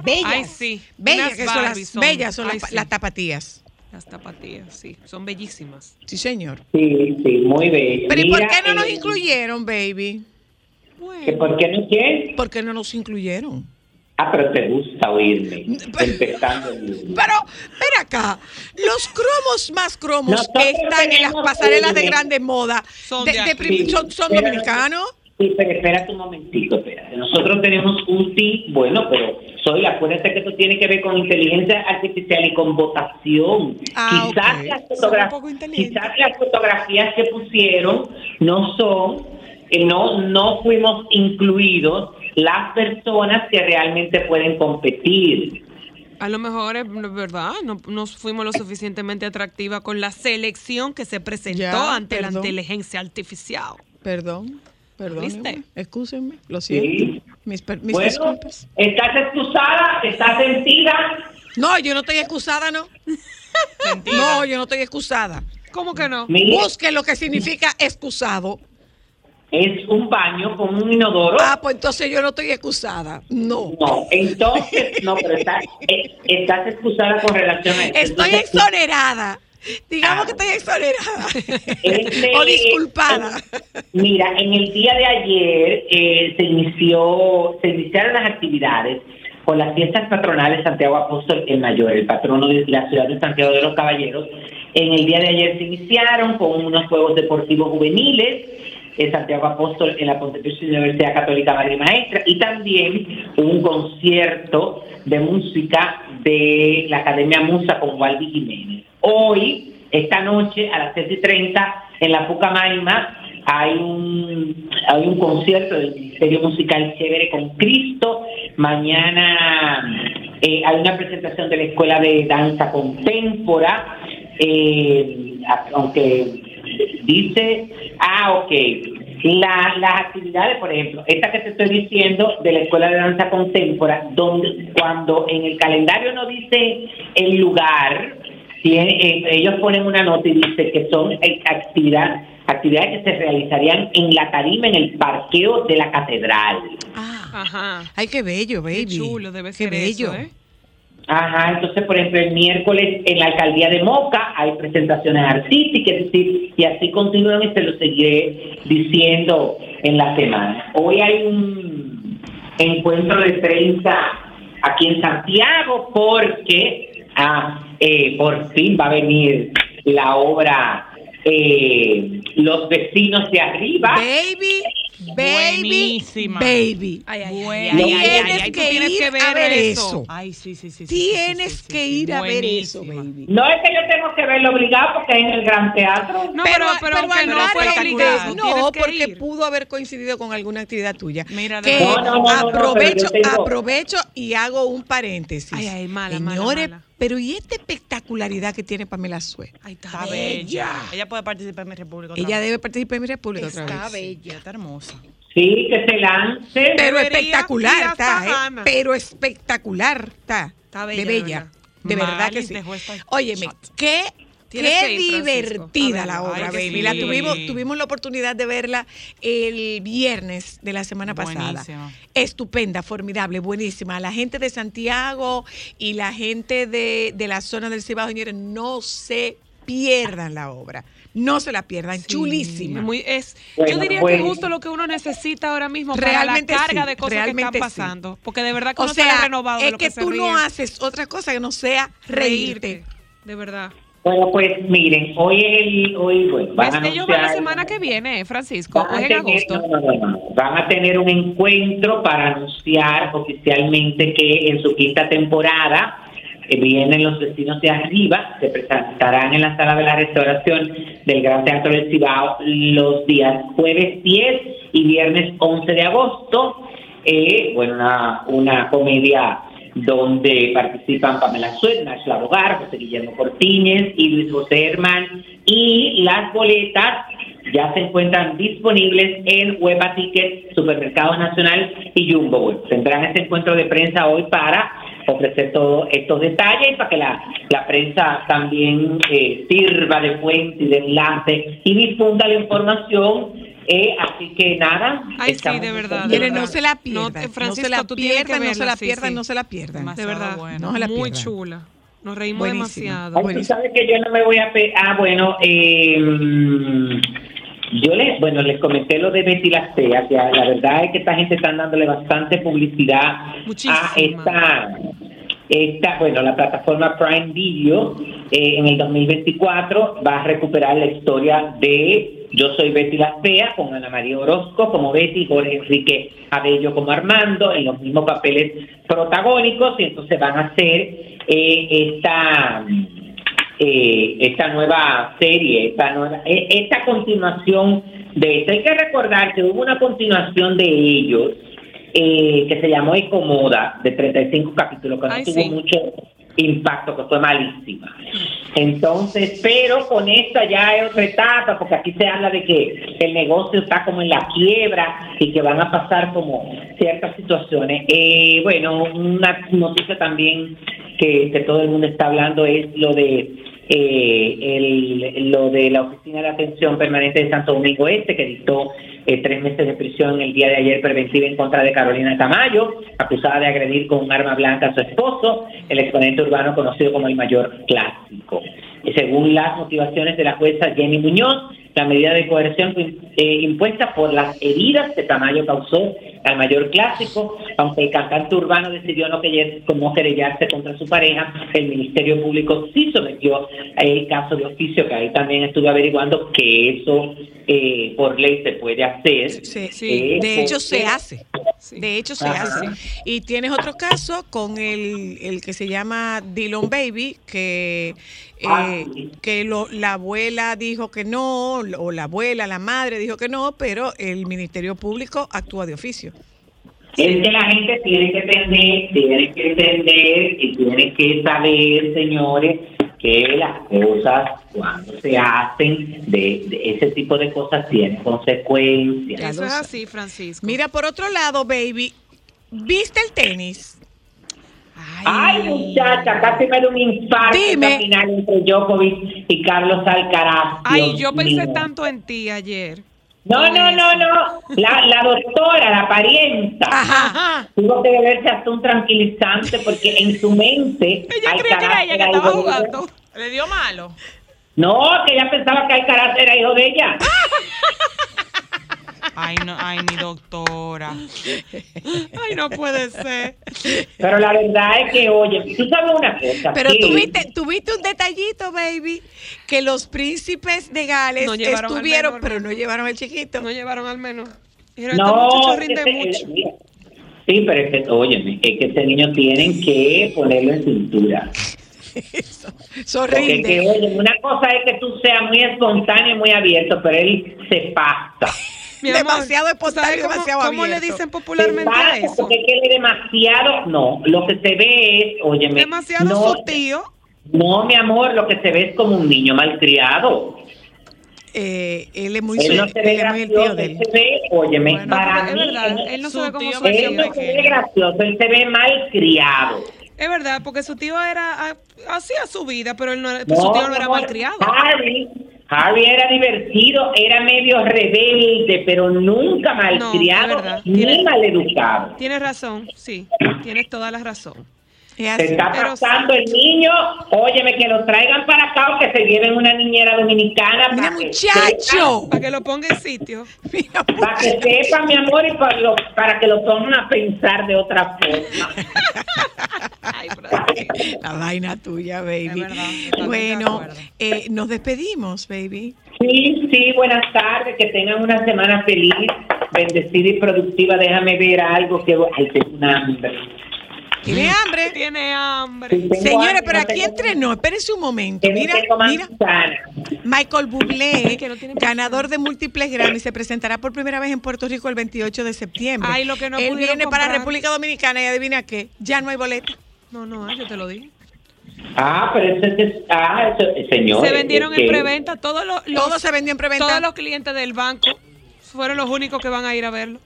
Bellas. Ay, sí. Bellas que son las son. bellas son Ay, las, sí. las tapatías. Las tapatías, sí. Son bellísimas. Sí, señor. Sí, sí, muy bella. Pero ¿y por qué no nos incluyeron, baby? Que ¿Por qué no quieren? ¿Por qué no nos incluyeron? Ah, pero te gusta oírme. Empezando. el- Pero, ven acá, los cromos más cromos Nosotros que están en las pasarelas de un- grande moda, Son de- de de prim- son, son Pero- dominicanos. Sí, pero espérate un momentito, espérate. Nosotros tenemos un sí, bueno, pero soy, acuérdate que esto tiene que ver con inteligencia artificial y con votación. Ah, quizás, ok. las quizás las fotografías que pusieron no son, eh, no, no fuimos incluidos las personas que realmente pueden competir. A lo mejor es verdad, no, no fuimos lo suficientemente atractiva con la selección que se presentó Ya, ante la inteligencia artificial. Perdón, perdón. ¿Viste? Excúsenme, lo siento. Sí. Mis, per- mis Bueno, disculpas. estás excusada, estás sentida. No, yo no estoy excusada, ¿no? No, yo no estoy excusada. ¿Cómo que no? Busque lo que significa excusado. Es un baño con un inodoro. Ah, pues entonces yo no estoy excusada. No. No, entonces, no, pero estás, eh, estás excusada con relación a eso. Estoy Entonces, exonerada. Digamos Ah. que estoy exonerada. Este, o disculpada. eh, Mira, en el día de ayer eh, se inició, se iniciaron las actividades por las fiestas patronales Santiago Apóstol el Mayor, el patrono de la ciudad de Santiago de los Caballeros. En el día de ayer se iniciaron con unos juegos deportivos juveniles en Santiago Apóstol en la Pontificia Universidad Católica María Maestra y también un concierto de música de la Academia Musa con Waldi Jiménez. Hoy, esta noche, a las 7 y 30, en la Pucamaima, hay un, hay un concierto del Ministerio Musical Chévere con Cristo. Mañana eh, hay una presentación de la Escuela de Danza Contémpora. eh, aunque dice, ah, ok, la- las actividades, por ejemplo, esta que te estoy diciendo de la Escuela de Danza Contémpora, donde cuando en el calendario no dice el lugar, tiene- eh, ellos ponen una nota y dice que son eh, actividad, actividades que se realizarían en la tarima, en el parqueo de la catedral. Ah, Ajá. ay, qué bello, baby. Qué chulo debe Qué ser bello. eso, ¿eh? Ajá, entonces, por ejemplo, el miércoles en la alcaldía de Moca hay presentaciones artísticas, es decir, y así continúan y se lo seguiré diciendo en la semana. Hoy hay un encuentro de prensa aquí en Santiago porque ah, eh, por fin va a venir la obra eh, Los vecinos de arriba. Baby, baby, Buenísima. baby. Ay, ay, ay, ay, Tienes ay, ay, ay, tú que tienes ir que ver a ver eso. eso. Ay, sí, sí, sí. Tienes sí, sí, que sí. ir a ver eso, baby. No es que yo tengo que verlo obligado porque es en el Gran Teatro. No, pero, pero, aunque no al fuera margen obligado, no, que porque ir. pudo haber coincidido con alguna actividad tuya. Mira, de- que No, no, no, no, no, aprovecho, pero aprovecho y hago un paréntesis. Ay, ay, mala, mala, Señores, mala. Pero ¿y esta espectacularidad que tiene Pamela Sue? Ay, está, Está bella. bella. Ella puede participar en mi república. otra Ella vez. debe participar en mi república otra Está vez. bella, está hermosa. Sí, que se lance. Pero espectacular está, ¿eh? Pero espectacular está. Está bella, de de bella. verdad. De verdad que Maris sí. Óyeme, shot. qué, qué que ir, divertida la obra, Ay, baby. sí. La tuvimos, tuvimos la oportunidad de verla el viernes de la semana pasada. Buenísima. Estupenda, formidable, buenísima. La gente de Santiago y la gente de, de la zona del Cibao, señores, no se pierdan la obra. No se la pierdan. Chulísima. Muy, es, Bueno, yo diría que es justo lo que uno necesita ahora mismo Realmente para la carga sí, de cosas que están sí. pasando. Porque de verdad que O uno sea, renovado de es lo que, se tú no haces otra cosa que no sea reírte. De verdad. Bueno, pues miren, hoy es el, hoy, bueno, van a ellos van la anunciar- semana que viene, Francisco, Van o a, es en tener, agosto. no, no, no. Van a tener un encuentro para anunciar oficialmente que en su quinta temporada eh, vienen los vecinos de arriba, se presentarán en la sala de la restauración del Gran Teatro del Cibao los días jueves 10 y viernes 11 de agosto. Eh, bueno, una, una comedia donde participan Pamela Suet, Nashla Bogar, José Guillermo Cortines y Luis José Herman. Y las boletas ya se encuentran disponibles en Hueva Ticket, Supermercado Nacional y Jumbo. Tendrán ese encuentro de prensa hoy para ofrecer todos estos detalles para que la, la prensa también eh, sirva de fuente y de enlace y difunda la información. Eh, así que nada. Ay, sí, de verdad. Miren, no se la No, pierdan. No, Francisco, se la tú que pierdan, no se la pierdan, sí. no se la pierdan. Demasiado De verdad. buena. No se la Muy pierdan. chula. Nos reímos Buenísima. demasiado. Ay, tú Buenísimo. sabes que yo no me voy a... pe- ah, bueno, eh, yo les, bueno, les comenté lo de Betty Teas, ya la verdad es que esta gente está dándole bastante publicidad Muchísima. a esta, esta, bueno, la plataforma Prime Video eh, en el 2024 va a recuperar la historia de Yo soy Betty las Teas con Ana María Orozco como Betty Jorge Enrique Abello como Armando en los mismos papeles protagónicos y entonces van a hacer eh, esta eh, esta nueva serie, esta nueva, eh, esta continuación de esto. Hay que recordar que hubo una continuación de ellos eh, que se llamó Ecomoda, de 35 capítulos, que no Ay, tuvo sí. mucho impacto, que fue malísima. Entonces, pero con esta ya es otra etapa, porque aquí se habla de que el negocio está como en la quiebra y que van a pasar como ciertas situaciones. Eh, bueno, una noticia también que, que todo el mundo está hablando es lo de eh, el, lo de la Oficina de Atención Permanente de Santo Domingo Este, que dictó eh, tres meses de prisión el día de ayer preventiva en contra de Carolina Tamayo, acusada de agredir con un arma blanca a su esposo, el exponente urbano conocido como el mayor clásico. Según las motivaciones de la jueza Jenny Muñoz, la medida de coerción fue eh, impuesta por las heridas que Tamayo causó al mayor clásico, aunque el cantante urbano decidió no, querer, no querellarse contra su pareja, el Ministerio Público sí sometió el caso de oficio, que ahí también estuve averiguando que eso eh, por ley se puede hacer. Sí, Eh, de hecho se hace. De hecho se Ajá. hace. Y tienes otro caso con el, el que se llama Dillon Baby, que, eh, Ah, sí. que lo- la abuela dijo que no, o la abuela, la madre dijo que no, pero el Ministerio Público actúa de oficio. Es que la gente tiene que entender, tiene que entender y tiene que saber, señores, que las cosas cuando se hacen de, de ese tipo de cosas tienen consecuencias. Eso es así, Francisco. Mira, por otro lado, baby, ¿viste el tenis? Ay, muchacha, casi me da un infarto Dime. final entre Djokovic y Carlos Alcaraz. Ay, Dios yo pensé mío. tanto en ti ayer. No, no, no, no. La, la doctora, la parienta. Ajá. Tuvo que beberse hasta un tranquilizante porque en su mente. Ella creía que era ella que estaba jugando. ¿Le dio malo? No, que ella pensaba que Alcaraz era hijo de ella. Ay, no, ay, mi doctora. Ay, no puede ser. Pero la verdad es que, oye, tú sabes una cosa. Pero que- tuviste, tuviste un detallito, baby, que los príncipes de Gales No estuvieron, menor, pero ¿no? llevaron al chiquito. No llevaron al menos. Dijeron, este No, muchacho es rinde que- mucho. mira, Sí, pero es que, óyeme, es que ese niño tienen que ponerlo en cintura. Eso, Porque es Sorrinde. que, oye, una cosa es que tú seas muy espontáneo y muy abierto, pero él se pasa. Mi amor, Demasiado ¿tú espontáneo, cómo- demasiado ¿Cómo le dicen popularmente a eso? porque es que él es demasiado, no, lo que se ve es, óyeme, Demasiado no, su tío. no, mi amor, lo que se ve es como un niño malcriado. Eh, él es muy, Él no se ve él es muy el tío gracioso, de él él. se ve, óyeme, Bueno, para es mí, verdad, él, él no se ve como su él no se ve gracioso, él se ve mal criado. Es verdad, porque su tío era hacía su vida, pero él no, su tío no era mi amor, malcriado. Harry, Harry era divertido, era medio rebelde, pero nunca malcriado ni Tiene- maleducado. Tienes razón, sí, tienes toda la razón. Se está pasando el niño, óyeme, que lo traigan para acá o que se lleven una niñera dominicana. Mira, para que muchacho. Para que lo ponga en sitio. Mira, Para que sepa, mi amor, y para, lo- para que lo pongan a pensar de otra forma. Ay. La vaina tuya, baby. Verdad, bueno, eh, nos despedimos, baby. Sí, sí, buenas tardes, que tengan una semana feliz, bendecida y productiva. Déjame ver algo que... Ay, tengo un hambre. ¿Tiene hambre? Tiene hambre. Sí, Señores, hambre, pero no aquí tengo- entrenó, espérense un momento. no Mira, mira. Michael Bublé, que no tiene ganador de múltiples Grammy, se presentará por primera vez en Puerto Rico el 28 de septiembre. Ay, lo que no Él viene para. República Dominicana y adivina qué, ya no hay boleta. No, no, yo te lo dije. Ah, pero eso es... Ah, eso, señor. Se vendieron es en que- preventa todos los, los- Todo se vendió en preventa. todos los clientes del banco fueron los únicos que van a ir a verlo.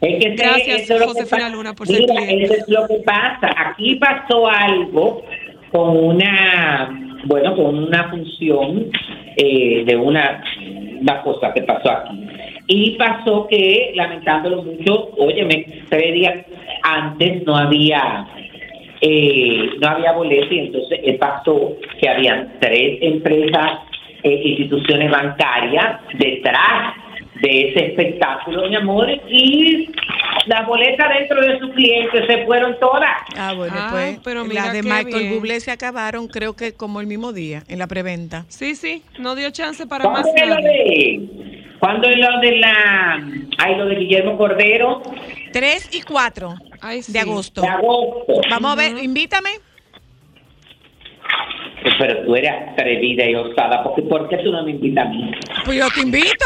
Es que Gracias, eso Josefina Luna, por ser Mira, eso es lo que pasa. Aquí pasó algo con una, bueno, con una función eh, de una, una cosa que pasó aquí. Y pasó que, lamentándolo mucho, óyeme, tres días antes no había eh, no había boleto y entonces eh, pasó que habían tres empresas, eh, instituciones bancarias detrás de ese espectáculo, mi amor, y las boletas dentro de sus clientes se fueron todas. Ah, bueno, pues pero mira las de Michael. Bublé se acabaron, creo que como el mismo día, en la preventa. Sí, sí, no dio chance para más ¿Cuándo es lo de, cuándo es lo de la, ay, lo de Guillermo Cordero? 3 y 4 Ay, sí. de agosto. De agosto. Vamos a ver, invítame. Pero tú eres atrevida y osada, porque ¿por qué tú no me invitas a mí? Pues yo te invito.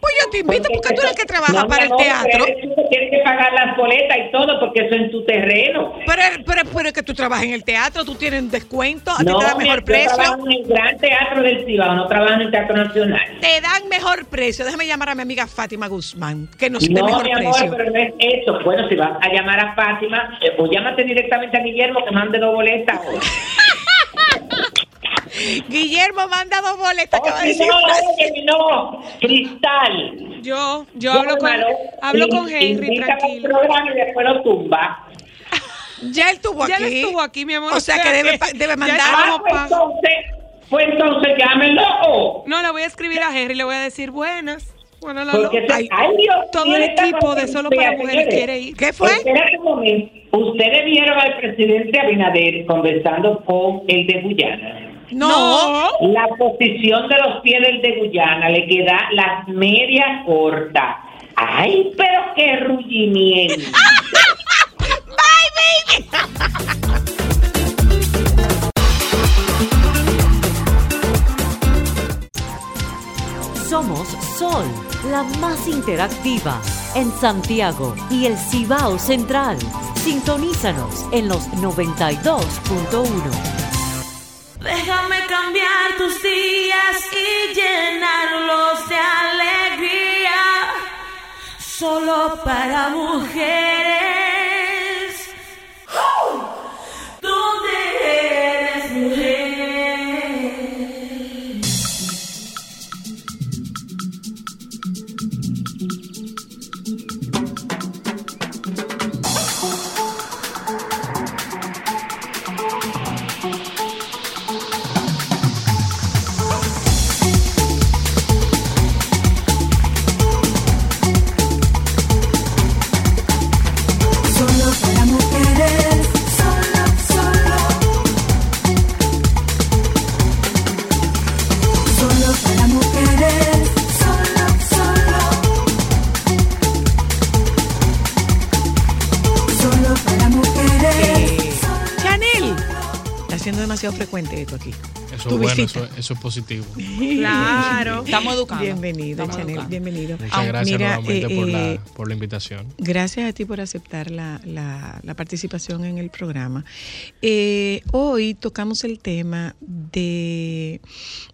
Pues yo te invito porque tú eres el que trabaja No, para el amor, teatro. tú tienes que pagar las boletas y todo porque eso es en tu terreno. Pero, pero, pero es que tú trabajas en el teatro, tú tienes descuento, a ti no, te dan mejor yo precio. trabajo en el Gran Teatro del Cibao, no trabajo en el Teatro Nacional. Te dan mejor precio. Déjame llamar a mi amiga Fátima Guzmán, que nos dé No, mejor mi amor, precio. pero no es eso. Bueno, si vas a llamar a Fátima, eh, o llámate directamente a Guillermo que mande dos boletas. Guillermo manda dos boletas, o acaba de si decir. no, oye, no, Cristal. Yo, yo hablo con, hablo con Henry, tranquilo. programa y después lo tumba. Ya él estuvo Ya aquí. él estuvo aquí, mi amor. O sea que debe, debe ya mandar. Ah, pues entonces, pues entonces llámenlo. o- No, le voy a escribir a Henry, le voy a decir buenas. Bueno, la Porque lo- se- Ay, ay, Dios todo el equipo de Solo para Mujeres señores. quiere ir. ¿Qué fue? Espérate un momento. Ustedes vieron al presidente Abinader conversando con el de Guyana. No. La posición de los pies del de Guyana le queda las medias cortas. Ay, pero qué rullimiento. Somos Sol, la más interactiva en Santiago y el Cibao Central. Sintonízanos en los 92.1. Tus días y llenarlos de alegría. Solo para mujeres. Frecuente esto aquí. Eso es bueno, eso, eso es positivo. Claro. Estamos educando. Bienvenido, Estamos Chanel, educando. bienvenido. Muchas gracias Mira, nuevamente eh, por, eh, la, por la invitación. Gracias a ti por aceptar la, la- la participación en el programa. Eh, hoy tocamos el tema de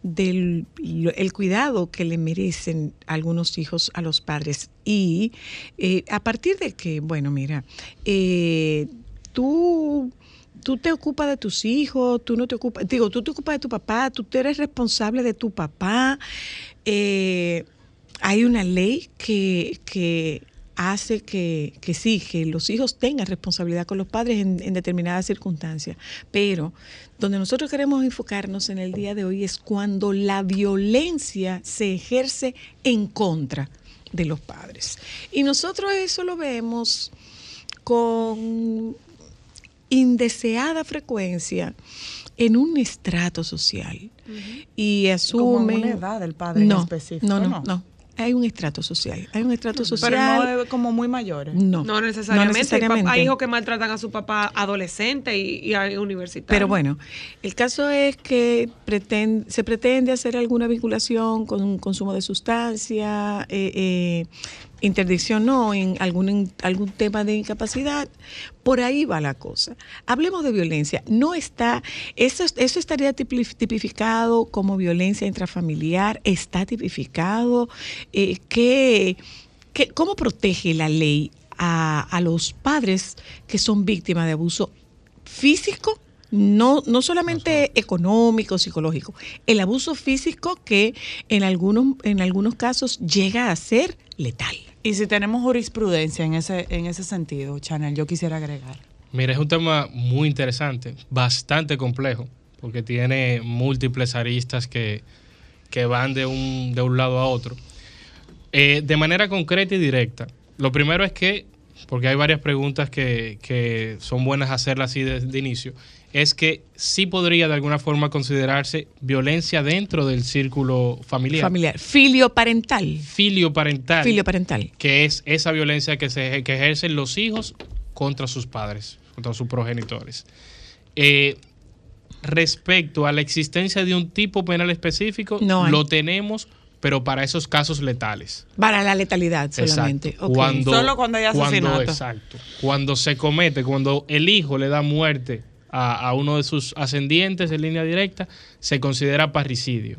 del lo- el cuidado que le merecen algunos hijos a los padres y eh, a partir de que, bueno, mira, eh, tú tú te ocupas de tus hijos, tú no te ocupas, digo, tú te ocupas de tu papá, tú eres responsable de tu papá. Eh, hay una ley que, que hace que, que sí, que los hijos tengan responsabilidad con los padres en determinadas circunstancias. Pero donde nosotros queremos enfocarnos en el día de hoy es cuando la violencia se ejerce en contra de los padres. Y nosotros eso lo vemos con indeseada frecuencia en un estrato social y Como asume en una edad del padre en no, específico, no, no, ¿no? no, hay un estrato social, hay un estrato social, Pero no como muy mayores. no, No necesariamente. necesariamente. Hay hijos que maltratan a su papá adolescente y, y universitario. Pero bueno, el caso es que preten- se pretende hacer alguna vinculación con un consumo de sustancia, eh, eh, interdicción no, en algún, en algún tema de incapacidad. Por ahí va la cosa. Hablemos de violencia. No está, eso, eso estaría tipi- tipificado como violencia intrafamiliar, está tipificado. Eh, ¿qué- qué- ¿Cómo protege la ley a, a los padres que son víctimas de abuso físico, no, no solamente económico, psicológico, el abuso físico que en algunos, en algunos casos llega a ser letal. Y si tenemos jurisprudencia en ese, en ese sentido, Chanel, yo quisiera agregar. Mira, es un tema muy interesante, bastante complejo, porque tiene múltiples aristas que, que van de un, de un lado a otro. Eh, de manera concreta y directa, lo primero es que, porque hay varias preguntas que, que son buenas hacerlas así de, de inicio, es que sí podría de alguna forma considerarse violencia dentro del círculo familiar. Familiar. Filio parental. Filio parental. Filio parental. que es esa violencia que, se, que ejercen los hijos contra sus padres, contra sus progenitores. Eh, respecto a la existencia de un tipo penal específico, No lo tenemos, pero para esos casos letales. Para la letalidad solamente. Exacto. Cuando, Solo cuando hay asesinato. exacto. Cuando se comete, cuando el hijo le da muerte a, a uno de sus ascendientes en línea directa, se considera parricidio.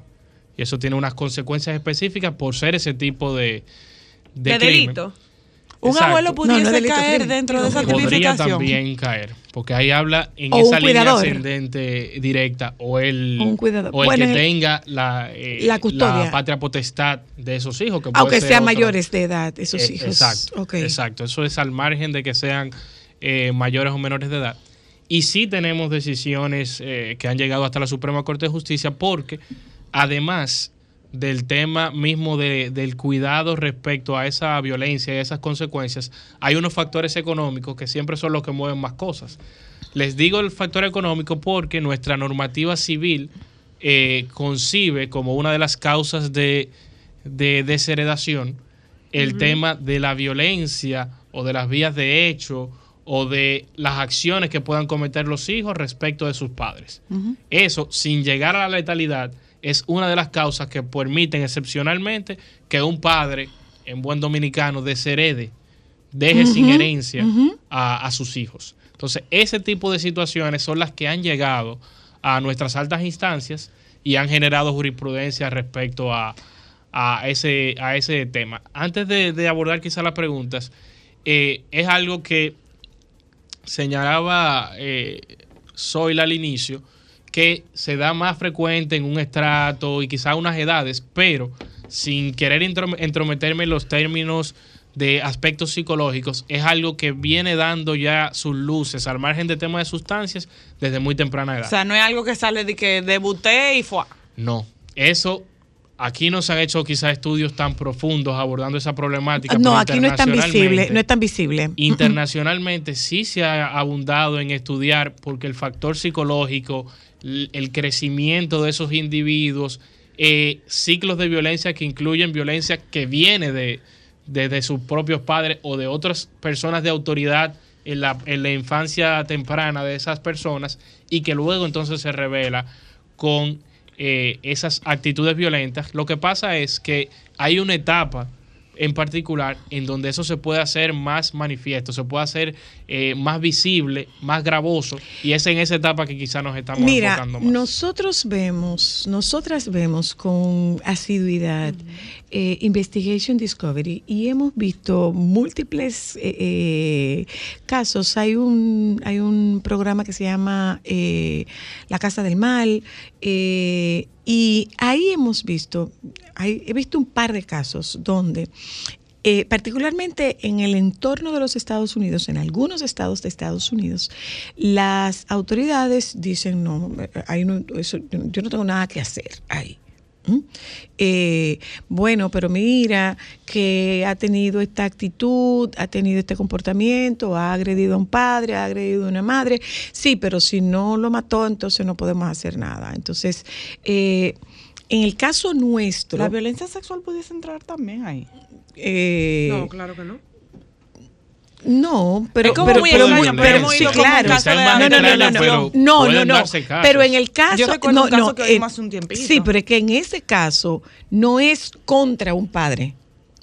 Y eso tiene unas consecuencias específicas por ser ese tipo de, de, de crimen. delito. Un Exacto. abuelo pudiese no es delito, caer crimen. dentro de esa Podría también caer, porque ahí habla en O esa línea ascendente directa o el, O un cuidador. o el Bueno, que el- tenga la, eh, la custodia. la patria potestad de esos hijos. Que Aunque sean mayores de edad, esos Eh, hijos. Exacto, exacto. Eso es al margen de que sean eh, mayores o menores de edad. Y sí tenemos decisiones eh, que han llegado hasta la Suprema Corte de Justicia porque además del tema mismo de- del cuidado respecto a esa violencia y esas consecuencias, hay unos factores económicos que siempre son los que mueven más cosas. Les digo el factor económico porque nuestra normativa civil eh, concibe como una de las causas de, de desheredación el tema de la violencia o de las vías de hecho o de las acciones que puedan cometer los hijos respecto de sus padres. Eso, sin llegar a la letalidad, es una de las causas que permiten excepcionalmente que un padre, en buen dominicano, desherede, deje sin herencia a, a sus hijos. Entonces, ese tipo de situaciones son las que han llegado a nuestras altas instancias y han generado jurisprudencia respecto a, a ese, a ese tema. Antes de, de abordar quizás las preguntas, eh, es algo que señalaba eh, al inicio, que se da más frecuente en un estrato y quizás unas edades, pero sin querer entrom- entrometerme en los términos de aspectos psicológicos, es algo que viene dando ya sus luces al margen de temas de sustancias desde muy temprana edad. O sea, no es algo que sale de que debuté y fue. No, eso aquí no se han hecho quizás estudios tan profundos abordando esa problemática. No, aquí no es tan visible, internacionalmente- no es tan visible. Internacionalmente sí se ha abundado en estudiar porque el factor psicológico, el crecimiento de esos individuos, eh, ciclos de violencia que incluyen violencia que viene de, de- de sus propios padres o de otras personas de autoridad en la, en la infancia temprana de esas personas y que luego entonces se revela con eh, esas actitudes violentas. Lo que pasa es que hay una etapa en particular en donde eso se puede hacer más manifiesto, se puede hacer eh, más visible, más gravoso, y es en esa etapa que quizá nos estamos Mira, enfocando más. nosotros vemos, nosotras vemos con asiduidad eh, Investigation Discovery y hemos visto múltiples eh, eh, casos. Hay un, hay un programa que se llama eh, La Casa del Mal y ahí hemos visto, hay- he visto un par de casos donde particularmente en el entorno de los Estados Unidos, en algunos estados de Estados Unidos, las autoridades dicen, no, ahí no- eso- yo no tengo nada que hacer ahí. ¿Mm? Eh, bueno, pero mira que ha tenido esta actitud, ha tenido este comportamiento, ha agredido a un padre, ha agredido a una madre. Sí, pero si no lo mató, entonces no podemos hacer nada. Entonces, eh, en el caso nuestro... La violencia sexual pudiese entrar también ahí. eh, No, claro que no. No, pero, Es como pero, muy pero, extraño, muy- pero sí, claro. caso de no, no, no, no, no, pero no, no, no. Pero en el caso, Yo recuerdo no, un caso no, que eh, hace un tiempito. Sí, pero es que en ese caso no es contra un padre.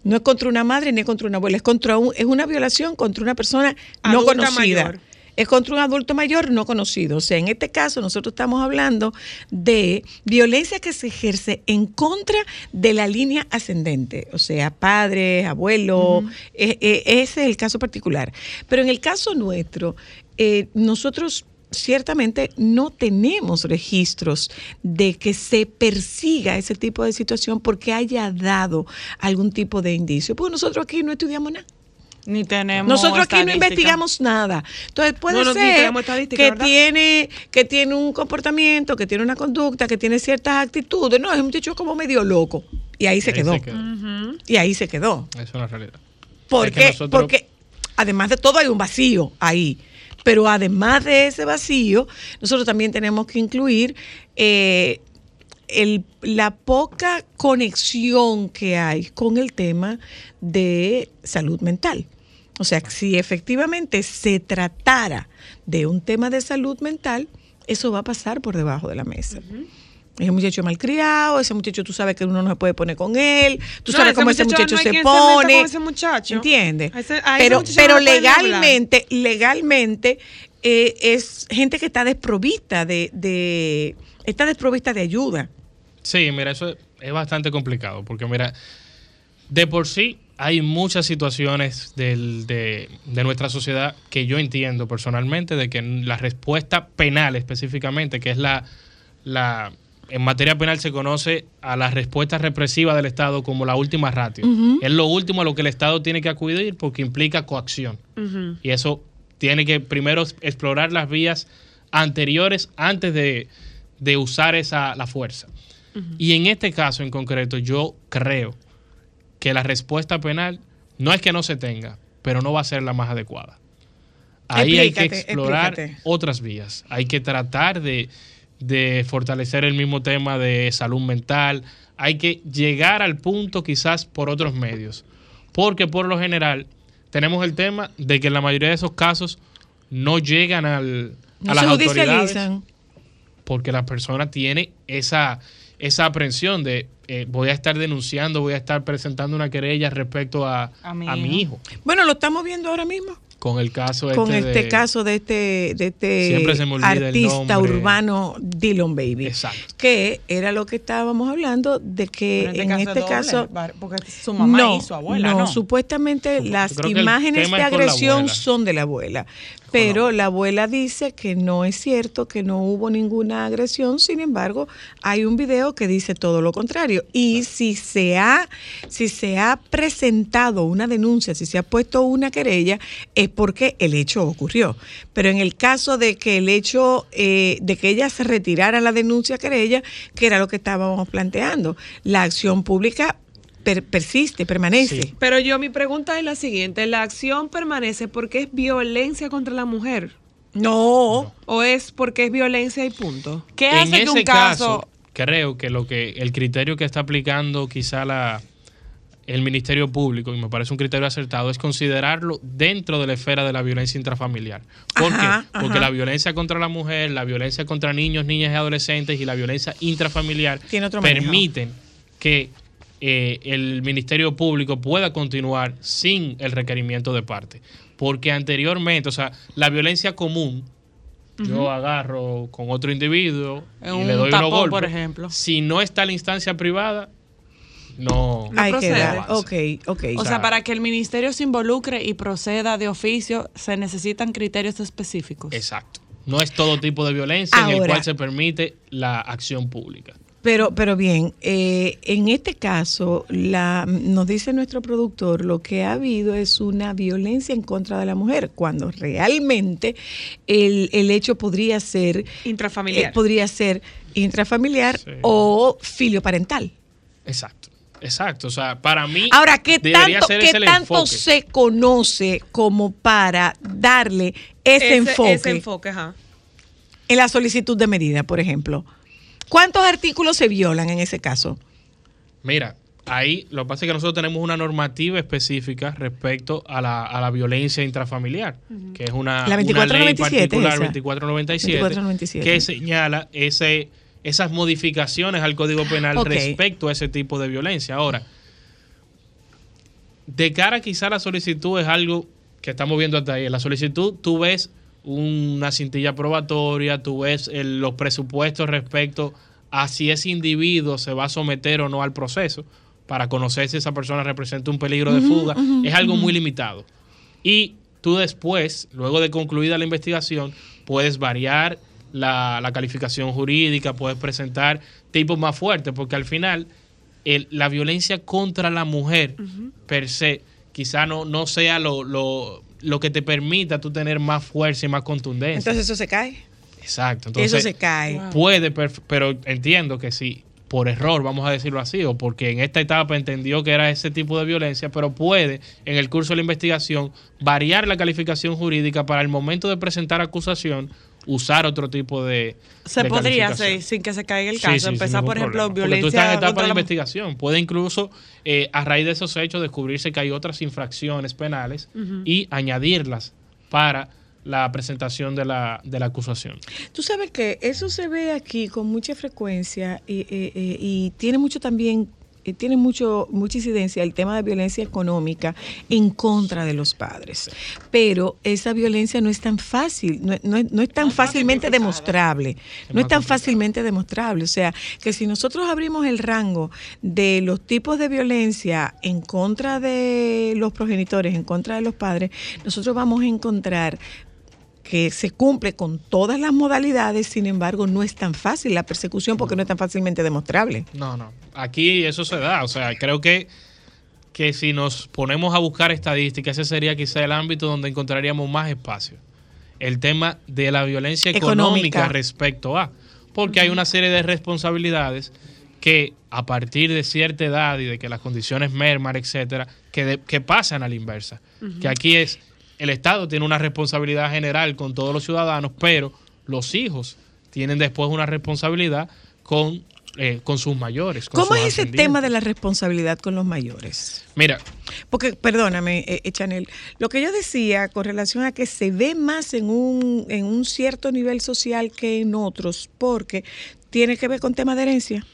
No es contra una madre ni es contra una abuela, es contra un, es una violación contra una persona no conocida. mayor. Es contra un adulto mayor no conocido. O sea, en este caso nosotros estamos hablando de violencia que se ejerce en contra de la línea ascendente, o sea, padres, abuelos, eh, eh, ese es el caso particular. Pero en el caso nuestro, eh, nosotros ciertamente no tenemos registros de que se persiga ese tipo de situación porque haya dado algún tipo de indicio. Porque nosotros aquí no estudiamos nada. Ni tenemos. Nosotros aquí no investigamos nada. Entonces puede No, ser que ¿verdad? tiene, que tiene un comportamiento, que tiene una conducta, que tiene ciertas actitudes. No, es un muchacho como medio loco. Y ahí se Ahí quedó. se quedó. Y ahí se quedó. Eso es una realidad. ¿Por Es que qué? nosotros- Porque además de todo hay un vacío ahí. Pero además de ese vacío, nosotros también tenemos que incluir eh, el- la poca conexión que hay con el tema de salud mental. O sea, si efectivamente se tratara de un tema de salud mental, eso va a pasar por debajo de la mesa. Ese muchacho malcriado, ese muchacho tú sabes que uno no se puede poner con él, tú No, sabes ese cómo ese muchacho no se pone. con ese muchacho. ¿Entiendes? A ese- a ese pero muchacho pero no legalmente, legalmente eh, es gente que está desprovista de, de está desprovista de ayuda. Sí, mira, eso es bastante complicado, porque mira, de por sí hay muchas situaciones del- de, de nuestra sociedad que yo entiendo personalmente de que la respuesta penal específicamente, que es la, la en materia penal se conoce a la respuesta represiva del Estado como la última ratio. Es lo último a lo que el Estado tiene que acudir porque implica coacción. Y eso tiene que primero explorar las vías anteriores antes de, de usar esa, la fuerza. Y en este caso en concreto, yo creo que la respuesta penal no es que no se tenga, pero no va a ser la más adecuada. Ahí hay que explorar explícate. otras vías. Hay que tratar de, de fortalecer el mismo tema de salud mental. Hay que llegar al punto quizás por otros medios. Porque por lo general tenemos el tema de que en la mayoría de esos casos no llegan al, No a las autoridades porque la persona tiene esa, esa aprensión de eh, voy a estar denunciando, voy a estar presentando una querella respecto a, A mi a mi hijo. Bueno, lo estamos viendo ahora mismo. Con el caso con este, este de- caso de este, de este Siempre se me olvida el artista urbano Dylan Baby. Exacto. Que era lo que estábamos hablando de que Pero en es este doble, caso. Porque su mamá no, y su abuela, no, ¿no? supuestamente las imágenes de la agresión son de la abuela. Pero la abuela dice que no es cierto, que no hubo ninguna agresión, sin embargo, hay un video que dice todo lo contrario. Y si se ha, si se ha presentado una denuncia, si se ha puesto una querella, es porque el hecho ocurrió. Pero en el caso de que el hecho, eh, de que ella se retirara la denuncia querella, que era lo que estábamos planteando, la acción pública per- persiste, permanece. Sí. Pero yo mi pregunta es la siguiente, ¿la acción permanece porque es violencia contra la mujer? No, ¿O es porque es violencia y punto? ¿Qué en hace que un caso, creo que lo que el criterio que está aplicando quizá la el Ministerio Público, y me parece un criterio acertado, es considerarlo dentro de la esfera de la violencia intrafamiliar. ¿Por Ajá, qué? Porque ajá. la violencia contra la mujer, la violencia contra niños, niñas y adolescentes y la violencia intrafamiliar permiten que eh, el Ministerio Público pueda continuar sin el requerimiento de parte. Porque anteriormente, o sea, la violencia común, yo agarro con otro individuo En y le un doy tapón, unos golpes. por ejemplo. Si no está la instancia privada, no. No Hay que procede. dar. Ok, ok. O sea, para que el ministerio se involucre y proceda de oficio, se necesitan criterios específicos. Exacto. No es todo tipo de violencia en el cual se permite la acción pública. Pero, pero bien, eh, en este caso, la, nos dice nuestro productor, lo que ha habido es una violencia en contra de la mujer, cuando realmente el, el hecho podría ser Intrafamiliar. eh, podría ser intrafamiliar Sí. o filioparental. Exacto. Exacto. O sea, para mí. Ahora, ¿qué tanto, ser qué ese tanto se conoce como para darle ese, enfoque Ese enfoque, ajá. en la solicitud de medida, por ejemplo? ¿Cuántos artículos se violan en ese caso? Mira, ahí lo que pasa es que nosotros tenemos una normativa específica respecto a la, a la violencia intrafamiliar, que es una, La una ley 2497 particular, esa. 2497, 2497. que señala ese, esas modificaciones al Código Penal respecto a ese tipo de violencia. Ahora, de cara quizá a la solicitud es algo que estamos viendo hasta ahí. En la solicitud tú ves una cintilla probatoria, tú ves el- los presupuestos respecto a si ese individuo se va a someter o no al proceso para conocer si esa persona representa un peligro de fuga. es algo muy limitado. Y tú después, luego de concluida la investigación, puedes variar la, la calificación jurídica, puedes presentar tipos más fuertes, porque al final el- la violencia contra la mujer per se quizá no, no sea lo, lo, lo que te permita tú tener más fuerza y más contundencia. Entonces eso se cae. Exacto. Entonces, eso se cae. Puede, pero entiendo que sí, por error, vamos a decirlo así, o porque en esta etapa entendió que era ese tipo de violencia, pero puede, en el curso de la investigación, variar la calificación jurídica para el momento de presentar acusación, usar otro tipo de. Se de podría hacer sin que se caiga el caso. sí, Empezar, por ejemplo, problema. Porque violencia. tú estás en etapa de la- investigación. Puede incluso, eh, a raíz de esos hechos, descubrirse que hay otras infracciones penales y añadirlas para la presentación de la, de la acusación. Tú sabes que eso se ve aquí con mucha frecuencia y, y tiene mucho también, tiene mucho, mucha incidencia el tema de violencia económica en contra de los padres. Pero esa violencia no es tan fácil, no, no no es tan fácilmente demostrable. No es tan fácilmente demostrable. O sea, que si nosotros abrimos el rango de los tipos de violencia en contra de los progenitores, en contra de los padres, nosotros vamos a encontrar que se cumple con todas las modalidades, sin embargo, no es tan fácil la persecución porque no es tan fácilmente demostrable. No, no. Aquí eso se da. O sea, creo que, que si nos ponemos a buscar estadísticas, ese sería quizá el ámbito donde encontraríamos más espacio. El tema de la violencia económica, Económica. respecto a. Porque hay una serie de responsabilidades que a partir de cierta edad y de que las condiciones merman, etcétera, que, de- que pasan a la inversa. Que aquí es, el Estado tiene una responsabilidad general con todos los ciudadanos, pero los hijos tienen después una responsabilidad con, eh, con sus mayores. con ¿Cómo sus es ese tema de la responsabilidad con los mayores? Mira, Porque, perdóname, eh, eh, Chanel, lo que yo decía con relación a que se ve más en un, en un cierto nivel social que en otros, porque tiene que ver con tema de herencia.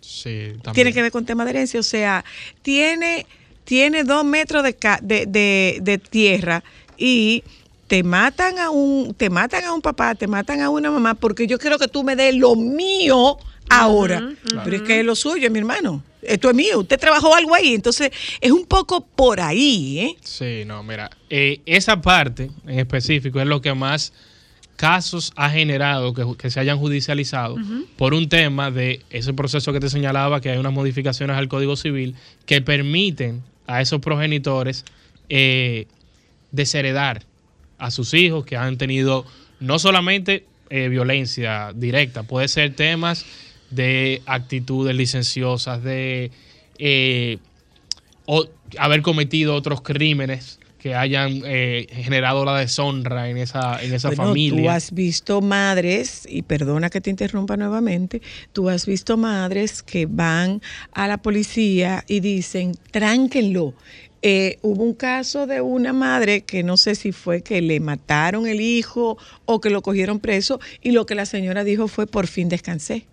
sí, también. tiene que ver con tema de herencia. O sea, tiene, tiene dos metros de, ca- de, de- de tierra y te matan a un, te matan a un papá, te matan a una mamá, porque yo quiero que tú me des lo mío ahora. Pero es que es lo suyo, mi hermano. Esto es mío. Usted trabajó algo ahí. Entonces, es un poco por ahí, ¿eh? Sí, no, mira, eh, esa parte en específico es lo que más casos ha generado que, que se hayan judicializado por un tema de ese proceso que te señalaba, que hay unas modificaciones al Código Civil que permiten a esos progenitores eh, desheredar a sus hijos que han tenido no solamente eh, violencia directa, puede ser temas de actitudes licenciosas, de... eh, o haber cometido otros crímenes que hayan eh, generado la deshonra en esa, en esa Bueno, familia. Tú has visto madres, y perdona que te interrumpa nuevamente, tú has visto madres que van a la policía y dicen, tránquenlo. Eh, hubo un caso de una madre que no sé si fue que le mataron el hijo o que lo cogieron preso y lo que la señora dijo fue por fin descansé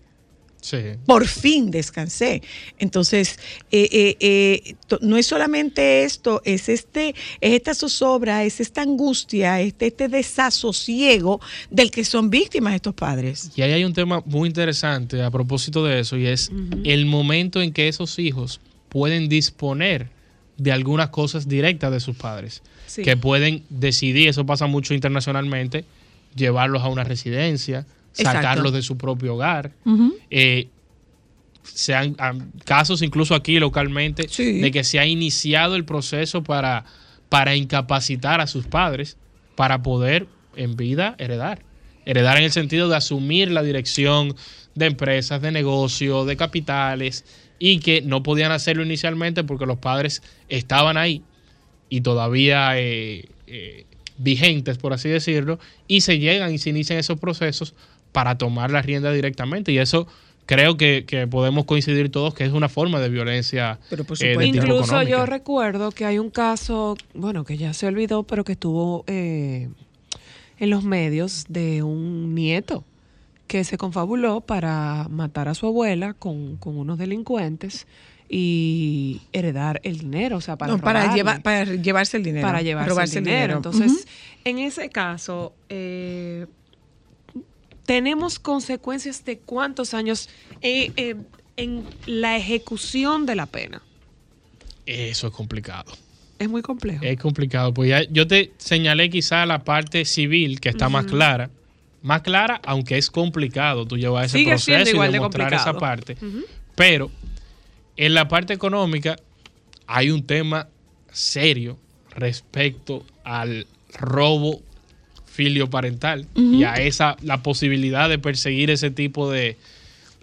Sí. por fin descansé. Entonces, eh, eh, eh, no es solamente esto, es este, es esta zozobra, es esta angustia, este, este desasosiego del que son víctimas estos padres. Y ahí hay un tema muy interesante a propósito de eso y es el momento en que esos hijos pueden disponer de algunas cosas directas de sus padres. Sí. Que pueden decidir, eso pasa mucho internacionalmente, llevarlos a una residencia, Exacto. sacarlos de su propio hogar. Eh, se han, han- casos incluso aquí localmente Sí. de que se ha iniciado el proceso para, para incapacitar a sus padres para poder en vida heredar. Heredar en el sentido de asumir la dirección de empresas, de negocios, de capitales y que no podían hacerlo inicialmente porque los padres estaban ahí y todavía eh, eh, vigentes, por así decirlo, y se llegan y se inician esos procesos para tomar la rienda directamente. Y eso creo que, que podemos coincidir todos que es una forma de violencia Pero por eh, de supuesto. tipo Incluso yo recuerdo que hay un caso, bueno, que ya se olvidó, pero que estuvo eh, en los medios de un nieto que se confabuló para matar a su abuela con, con unos delincuentes y heredar el dinero, o sea, para, No, para, robarle, llevar, para llevarse el dinero. para llevarse robarse el dinero. Entonces, en ese caso, eh, tenemos consecuencias de cuántos años eh, eh, en la ejecución de la pena. Eso es complicado. Es muy complejo. Es complicado. Pues ya yo te señalé quizá la parte civil que está más clara. Más clara, aunque es complicado tú llevar ese Sigue proceso y de demostrar esa parte. Pero en la parte económica hay un tema serio respecto al robo filioparental y a esa la posibilidad de perseguir ese tipo de,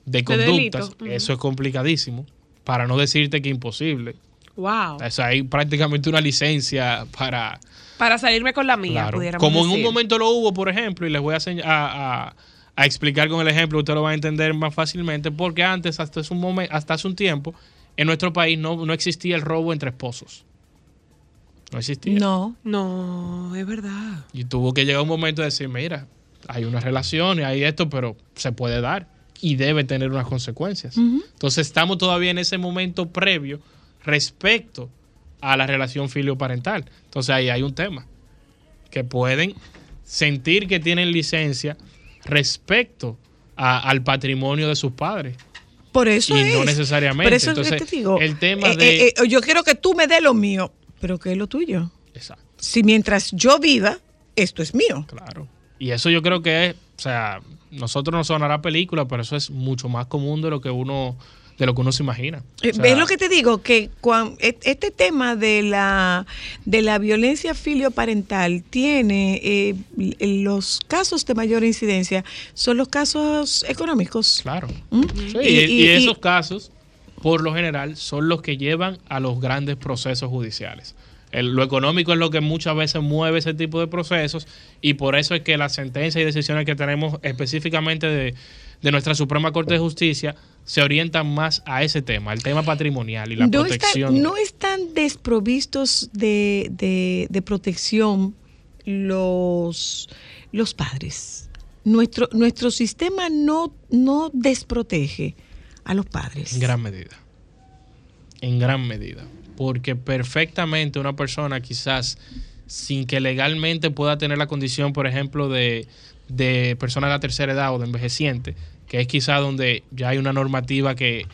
de conductas. Eso es complicadísimo. Para no decirte que imposible. Wow. O sea, hay prácticamente una licencia para... Para salirme con la mía, Claro. pudiéramos Como en un momento lo hubo, por ejemplo, y les voy a, a, a- a explicar con el ejemplo, usted lo va a entender más fácilmente, porque antes, hasta hace un, momen- hasta hace un tiempo, en nuestro país no, no existía el robo entre esposos. No existía. No. No, es verdad. Y tuvo que llegar un momento de decir, mira, hay una relación y hay esto, pero se puede dar y debe tener unas consecuencias. Entonces estamos todavía en ese momento previo respecto a la relación filioparental. Entonces ahí hay un tema que pueden sentir que tienen licencia respecto a- al patrimonio de sus padres. Por eso Y es. no necesariamente. Por eso es que Entonces, te digo. el tema eh, de- eh, eh, yo quiero que tú me des lo mío, pero ¿qué es lo tuyo? Exacto. Si mientras yo viva, esto es mío. Claro. Y eso yo creo que es, o sea, nosotros nos sonará película, pero eso es mucho más común de lo que uno, de lo que uno se imagina. Eh, O sea, ¿Ves lo que te digo? Que cuan- et- este tema de la, de la violencia filioparental tiene eh, los casos de mayor incidencia, son los casos económicos. Claro. ¿Mm? Sí, Y- y, y- y y- esos casos, por lo general, son los que llevan a los grandes procesos judiciales. El- lo económico es lo que muchas veces mueve ese tipo de procesos y por eso es que las sentencias y decisiones que tenemos específicamente de, de nuestra Suprema Corte de Justicia se orientan más a ese tema, el tema patrimonial y la no, protección. no están desprovistos de, de- de protección los, los padres. Nuestro, nuestro sistema no, no desprotege a los padres. En gran medida. En gran medida. Porque perfectamente una persona quizás sin que legalmente pueda tener la condición, por ejemplo, de, de persona de la tercera edad o de envejeciente, que es quizás donde ya hay una normativa que,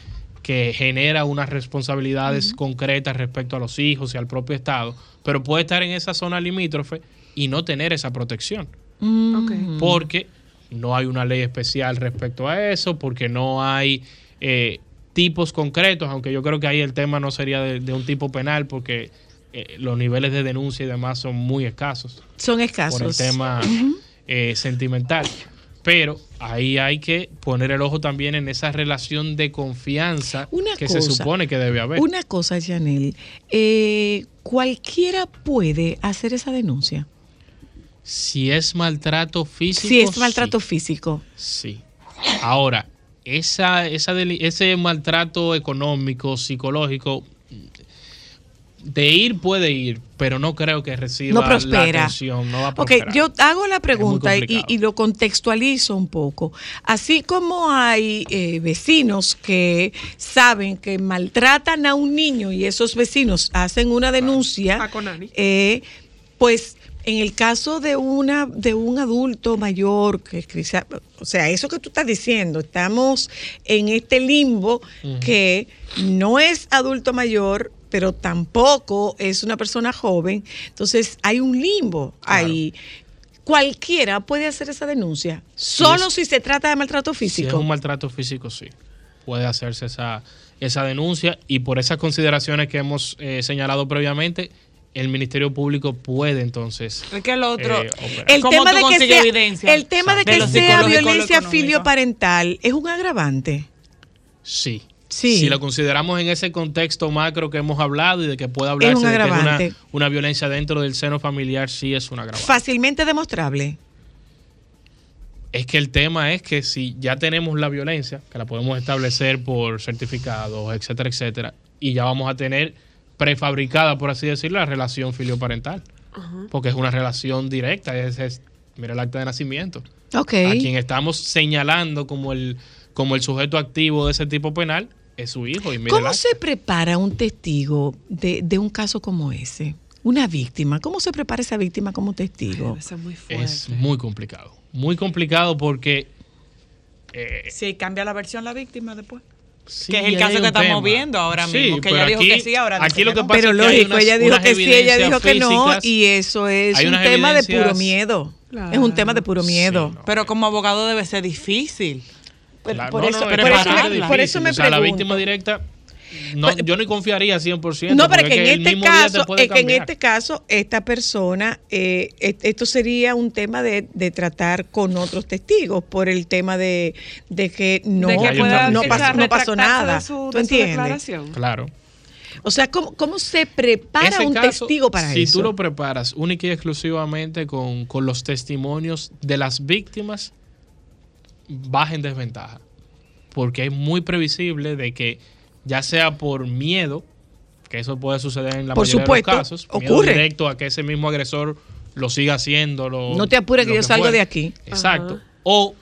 que genera unas responsabilidades concretas respecto a los hijos y al propio Estado, pero puede estar en esa zona limítrofe y no tener esa protección Mm. Porque no hay una ley especial respecto a eso, porque no hay eh, tipos concretos, aunque yo creo que ahí el tema no sería de, de un tipo penal, porque eh, los niveles de denuncia y demás son muy escasos Son por el escasos. tema eh, sentimental. Pero ahí hay que poner el ojo también en esa relación de confianza Una que cosa, se supone que debe haber. Una cosa, Janel, eh, cualquiera puede hacer esa denuncia. Si es maltrato físico. Si es maltrato físico. Sí. Ahora, esa, esa deli- ese maltrato económico, psicológico, de ir puede ir, pero no creo que reciba No la prospera. atención. No va a Ok, prosperar. yo hago la pregunta y, lo contextualizo un poco. Así como hay eh, vecinos que saben que maltratan a un niño y esos vecinos hacen una denuncia, Ah, eh, pues en el caso de una de un adulto mayor que quizá- o sea eso que tú estás diciendo estamos en este limbo que no es adulto mayor pero tampoco es una persona joven. Entonces hay un limbo ahí. Cualquiera puede hacer esa denuncia solo es- si se trata de maltrato Si es físico. un maltrato físico, sí. Puede hacerse esa, esa denuncia. Y por esas consideraciones que hemos eh, señalado previamente, el Ministerio Público puede entonces. Es que el otro. eh, el ¿Cómo tema tú de que consigues sea, evidencia el tema de que sea violencia filioparental es un agravante Sí. Sí. Si lo consideramos en ese contexto macro que hemos hablado y de que puede hablarse un de que es una, agravante. una violencia dentro del seno familiar, sí es un agravante. fácilmente demostrable Es que el tema es que si ya tenemos la violencia, que la podemos establecer por certificados, etcétera, etcétera, y ya vamos a tener prefabricada, por así decirlo, la relación filioparental. Porque es una relación directa, es, es- mira el acta de nacimiento. Ok. A quien estamos señalando como el, como el sujeto activo de ese tipo penal es su hijo. Y mira ¿Cómo se prepara un testigo de, de un caso como ese? Una víctima. ¿Cómo se prepara esa víctima como testigo? Eso es muy fuerte. Es muy complicado. Muy complicado porque... eh, Si cambia la versión la víctima después. Sí que es el caso que estamos tema. viendo ahora Sí, mismo. Que ella dijo aquí- que sí, ahora dice Aquí que lo que no. pasa Pero es que hay lógico, unas- ella dijo que sí, ella dijo que no, y eso es un tema de puro miedo. Claro. Es un tema de puro Sí, miedo. no. Pero como abogado debe ser difícil. Por, Claro, por no, eso, por, me, por eso me o sea, la pregunto. víctima directa, no, Pues- yo no confiaría 100%. No, pero que en este caso, que en este caso, esta persona, eh, et- esto sería un tema de, de tratar con otros testigos por el tema de, de que no, De que Hay pueda otra no, pasó, no pasó retractarse nada. de su- ¿Tú de su entiendes? declaración. Claro. O sea, ¿cómo, cómo se prepara Ese un caso, testigo para si eso? tú lo preparas única y exclusivamente con, con los testimonios de las víctimas, vas en desventaja. Porque es muy previsible de que, ya sea por miedo, que eso puede suceder en la Por mayoría supuesto, de los casos, miedo ocurre. directo a que ese mismo agresor lo siga haciendo. Lo, No te apures que yo salgo fuera. de aquí. Exacto. O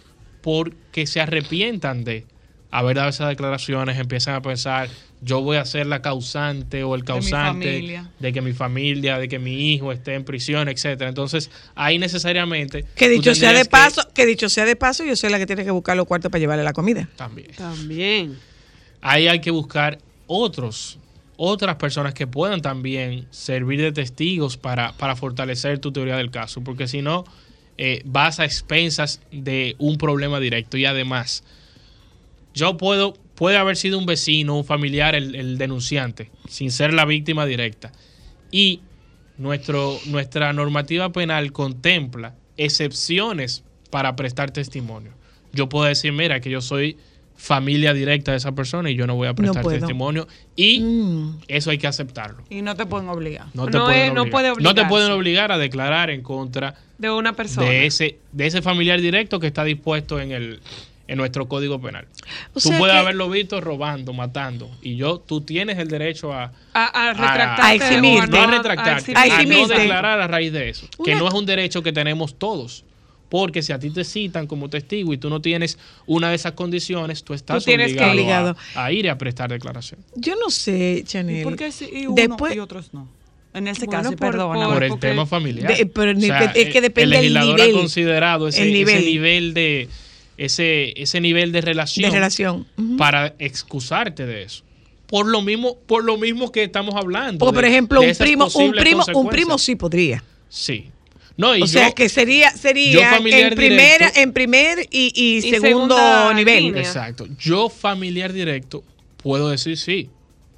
porque se arrepientan de haber dado esas declaraciones, empiezan a pensar, yo voy a ser la causante o el causante de que mi familia, de que mi hijo esté en prisión, etcétera. Entonces, ahí necesariamente Que dicho sea de que- paso, que dicho sea de paso, yo soy la que tiene que buscar los cuartos para llevarle la comida. también. También. Ahí hay que buscar otros otras personas que puedan también servir de testigos para, para fortalecer tu teoría del caso, porque si no, eh, vas a expensas de un problema directo. Y además, yo puedo, puede haber sido un vecino, un familiar, el, el denunciante, sin ser la víctima directa. Y nuestro, nuestra normativa penal contempla excepciones para prestar testimonio. Yo puedo decir, mira, que yo soy familia directa de esa persona y yo no voy a prestar testimonio. Y Mm. eso hay que aceptarlo. Y no te pueden obligar. No, te No pueden es- no obligar. puede No te pueden obligar a declarar en contra De una persona. de ese, de ese familiar directo que está dispuesto en el en nuestro código penal. O tú puedes que- haberlo visto robando, matando, y yo, tú tienes el derecho a, a, a retractarte. a no a no retractarte, a a no eximirte. declarar a raíz de eso, que no es un derecho que tenemos todos. Porque si a ti te citan como testigo y tú no tienes una de esas condiciones, tú estás Tú tienes que- obligado. A, a ir a prestar declaración. Yo no sé, ¿Y Chanel. por qué y uno Después- y otros no? En ese Bueno, caso, perdona. por- por el tema familiar. De- pero O sea, es que depende el del legislador nivel. ha considerado ese, El ese nivel. de ese, ese nivel de relación, de relación. Para excusarte de eso. Por lo mismo, por lo mismo que estamos hablando. Porque, por ejemplo, de un primo, un primo, un primo sí podría. Sí. No, y o sea que sería, sería en primera, directo- en primer y, y Y segundo nivel. línea. Exacto. Yo, familiar directo, puedo decir sí.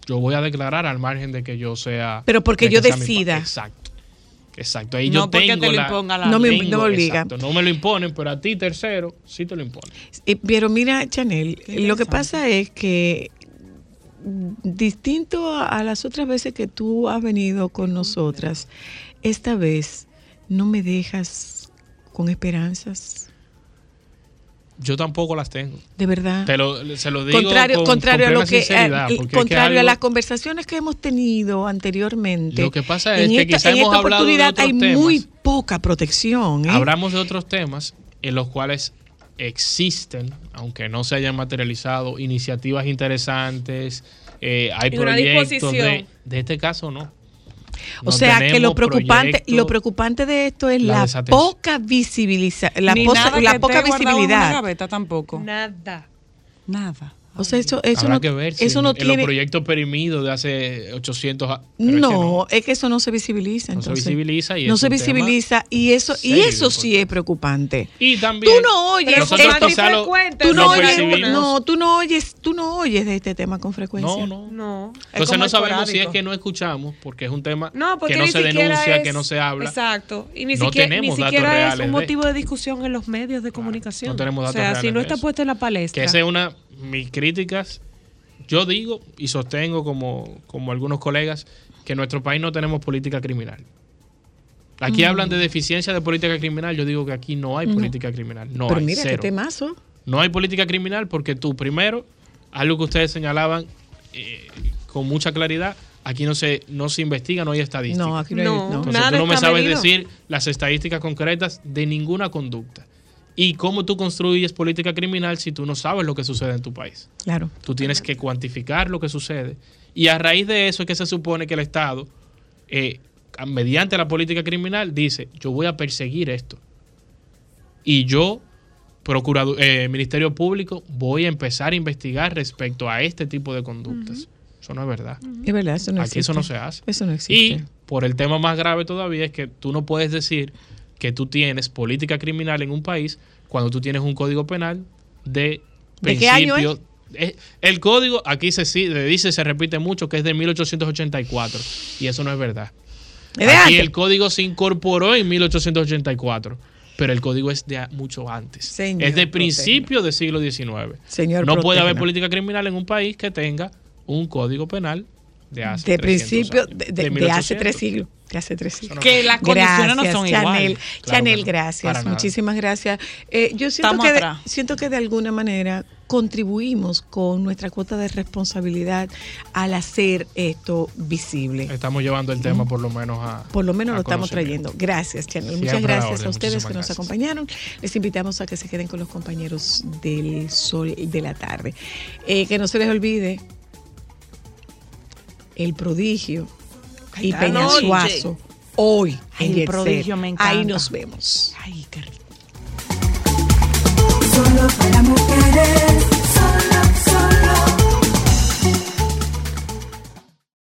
Yo voy a declarar al margen de que yo sea. Pero porque de yo decida. Exacto. Exacto, ahí No yo porque tengo te lo la- imponga la No me- tengo- no me obliga. exacto, no me lo imponen, pero a ti tercero sí te lo imponen. Pero mira, Chanel, lo que pasa es que distinto a las otras veces que tú has venido con nosotras, esta vez no me dejas con esperanzas, Yo tampoco las tengo. de verdad. Te lo, se lo digo contrario con, contrario con a lo que eh, que contrario a las conversaciones que hemos tenido anteriormente. Lo que pasa es en que esta, quizá en hemos esta hablado de oportunidad otros hay temas. muy poca protección. ¿eh? Hablamos de otros temas en los cuales existen, aunque no se hayan materializado, iniciativas interesantes, eh, hay Y una proyectos de, disposición. de este caso no. O No sea que lo preocupante, lo preocupante de esto es la poca visibilización, la, posa- poca una visibilidad. gaveta tampoco. Nada. Nada. O sea, eso, eso Habrá no, que ver si eso en, no en los tiene. proyectos perimidos de hace 800 a- pero es que No, es que eso no se visibiliza. No se visibiliza y no es se un tema visibiliza y eso y eso sí es preocupante. Y también Tú no oyes, lo, Tú no oyes, no, tú no oyes, tú no oyes de este tema con frecuencia. No, no. No. Entonces no sabemos si es que no escuchamos, porque es un tema No, que no se denuncia, es- que no se habla. Exacto. Y ni No siquiera, tenemos ni datos siquiera es un motivo de discusión en los medios de comunicación. no tenemos datos O sea, si no está puesta en la palestra. Que esa es una mis críticas. Yo digo y sostengo como, como algunos colegas que en nuestro país no tenemos política criminal. Aquí Mm. hablan de deficiencia de política criminal. Yo digo que aquí no hay política criminal. No Pero hay mira qué cero. temazo. No hay política criminal porque tú, primero, algo que ustedes señalaban eh, con mucha claridad, aquí no se, no se investiga, no hay estadística. No, aquí no, hay- No. Entonces Nada tú no me sabes medido. decir las estadísticas concretas de ninguna conducta. ¿Y cómo tú construyes política criminal si tú no sabes lo que sucede en tu país? Claro. Tú tienes que cuantificar lo que sucede. Y a raíz de eso es que se supone que el Estado, eh, mediante la política criminal, dice, yo voy a perseguir esto. Y yo, procurado, eh, Ministerio Público, voy a empezar a investigar respecto a este tipo de conductas. Eso no es verdad. Es verdad, eso no Aquí existe. eso no se hace. Eso no Y existe. por el tema más grave todavía es que tú no puedes decir que tú tienes política criminal en un país cuando tú tienes un código penal de ¿De qué año principio- Eh, El código aquí se, dice, se repite mucho, que es de 1884. Y eso no es verdad. Es de Aquí antes. el código se incorporó en 1884. Pero el código es de mucho antes. Señor, es de principio del siglo XIX. Señor, no puede haber política criminal en un país que tenga un código penal de hace de 300 principio, años, de, de- de 1800. hace tres siglos. De hace tres siglos. Que las condiciones no son Chanel. Claro Chanel, gracias. Muchísimas gracias. Eh, yo siento Estamos que, de, siento que de alguna manera contribuimos con nuestra cuota de responsabilidad al hacer esto visible. Estamos llevando el tema por lo menos a. Por lo menos lo estamos trayendo. Gracias, Chanel. Siempre Muchas gracias orden. a ustedes que nos acompañaron. Les invitamos a que se queden con los compañeros del Sol de la tarde. Eh, que no se les olvide el prodigio y Peñasuazo hoy en el prodigio, me Ahí nos vemos. Ay, qué rico. Solo para mujeres, solo, solo.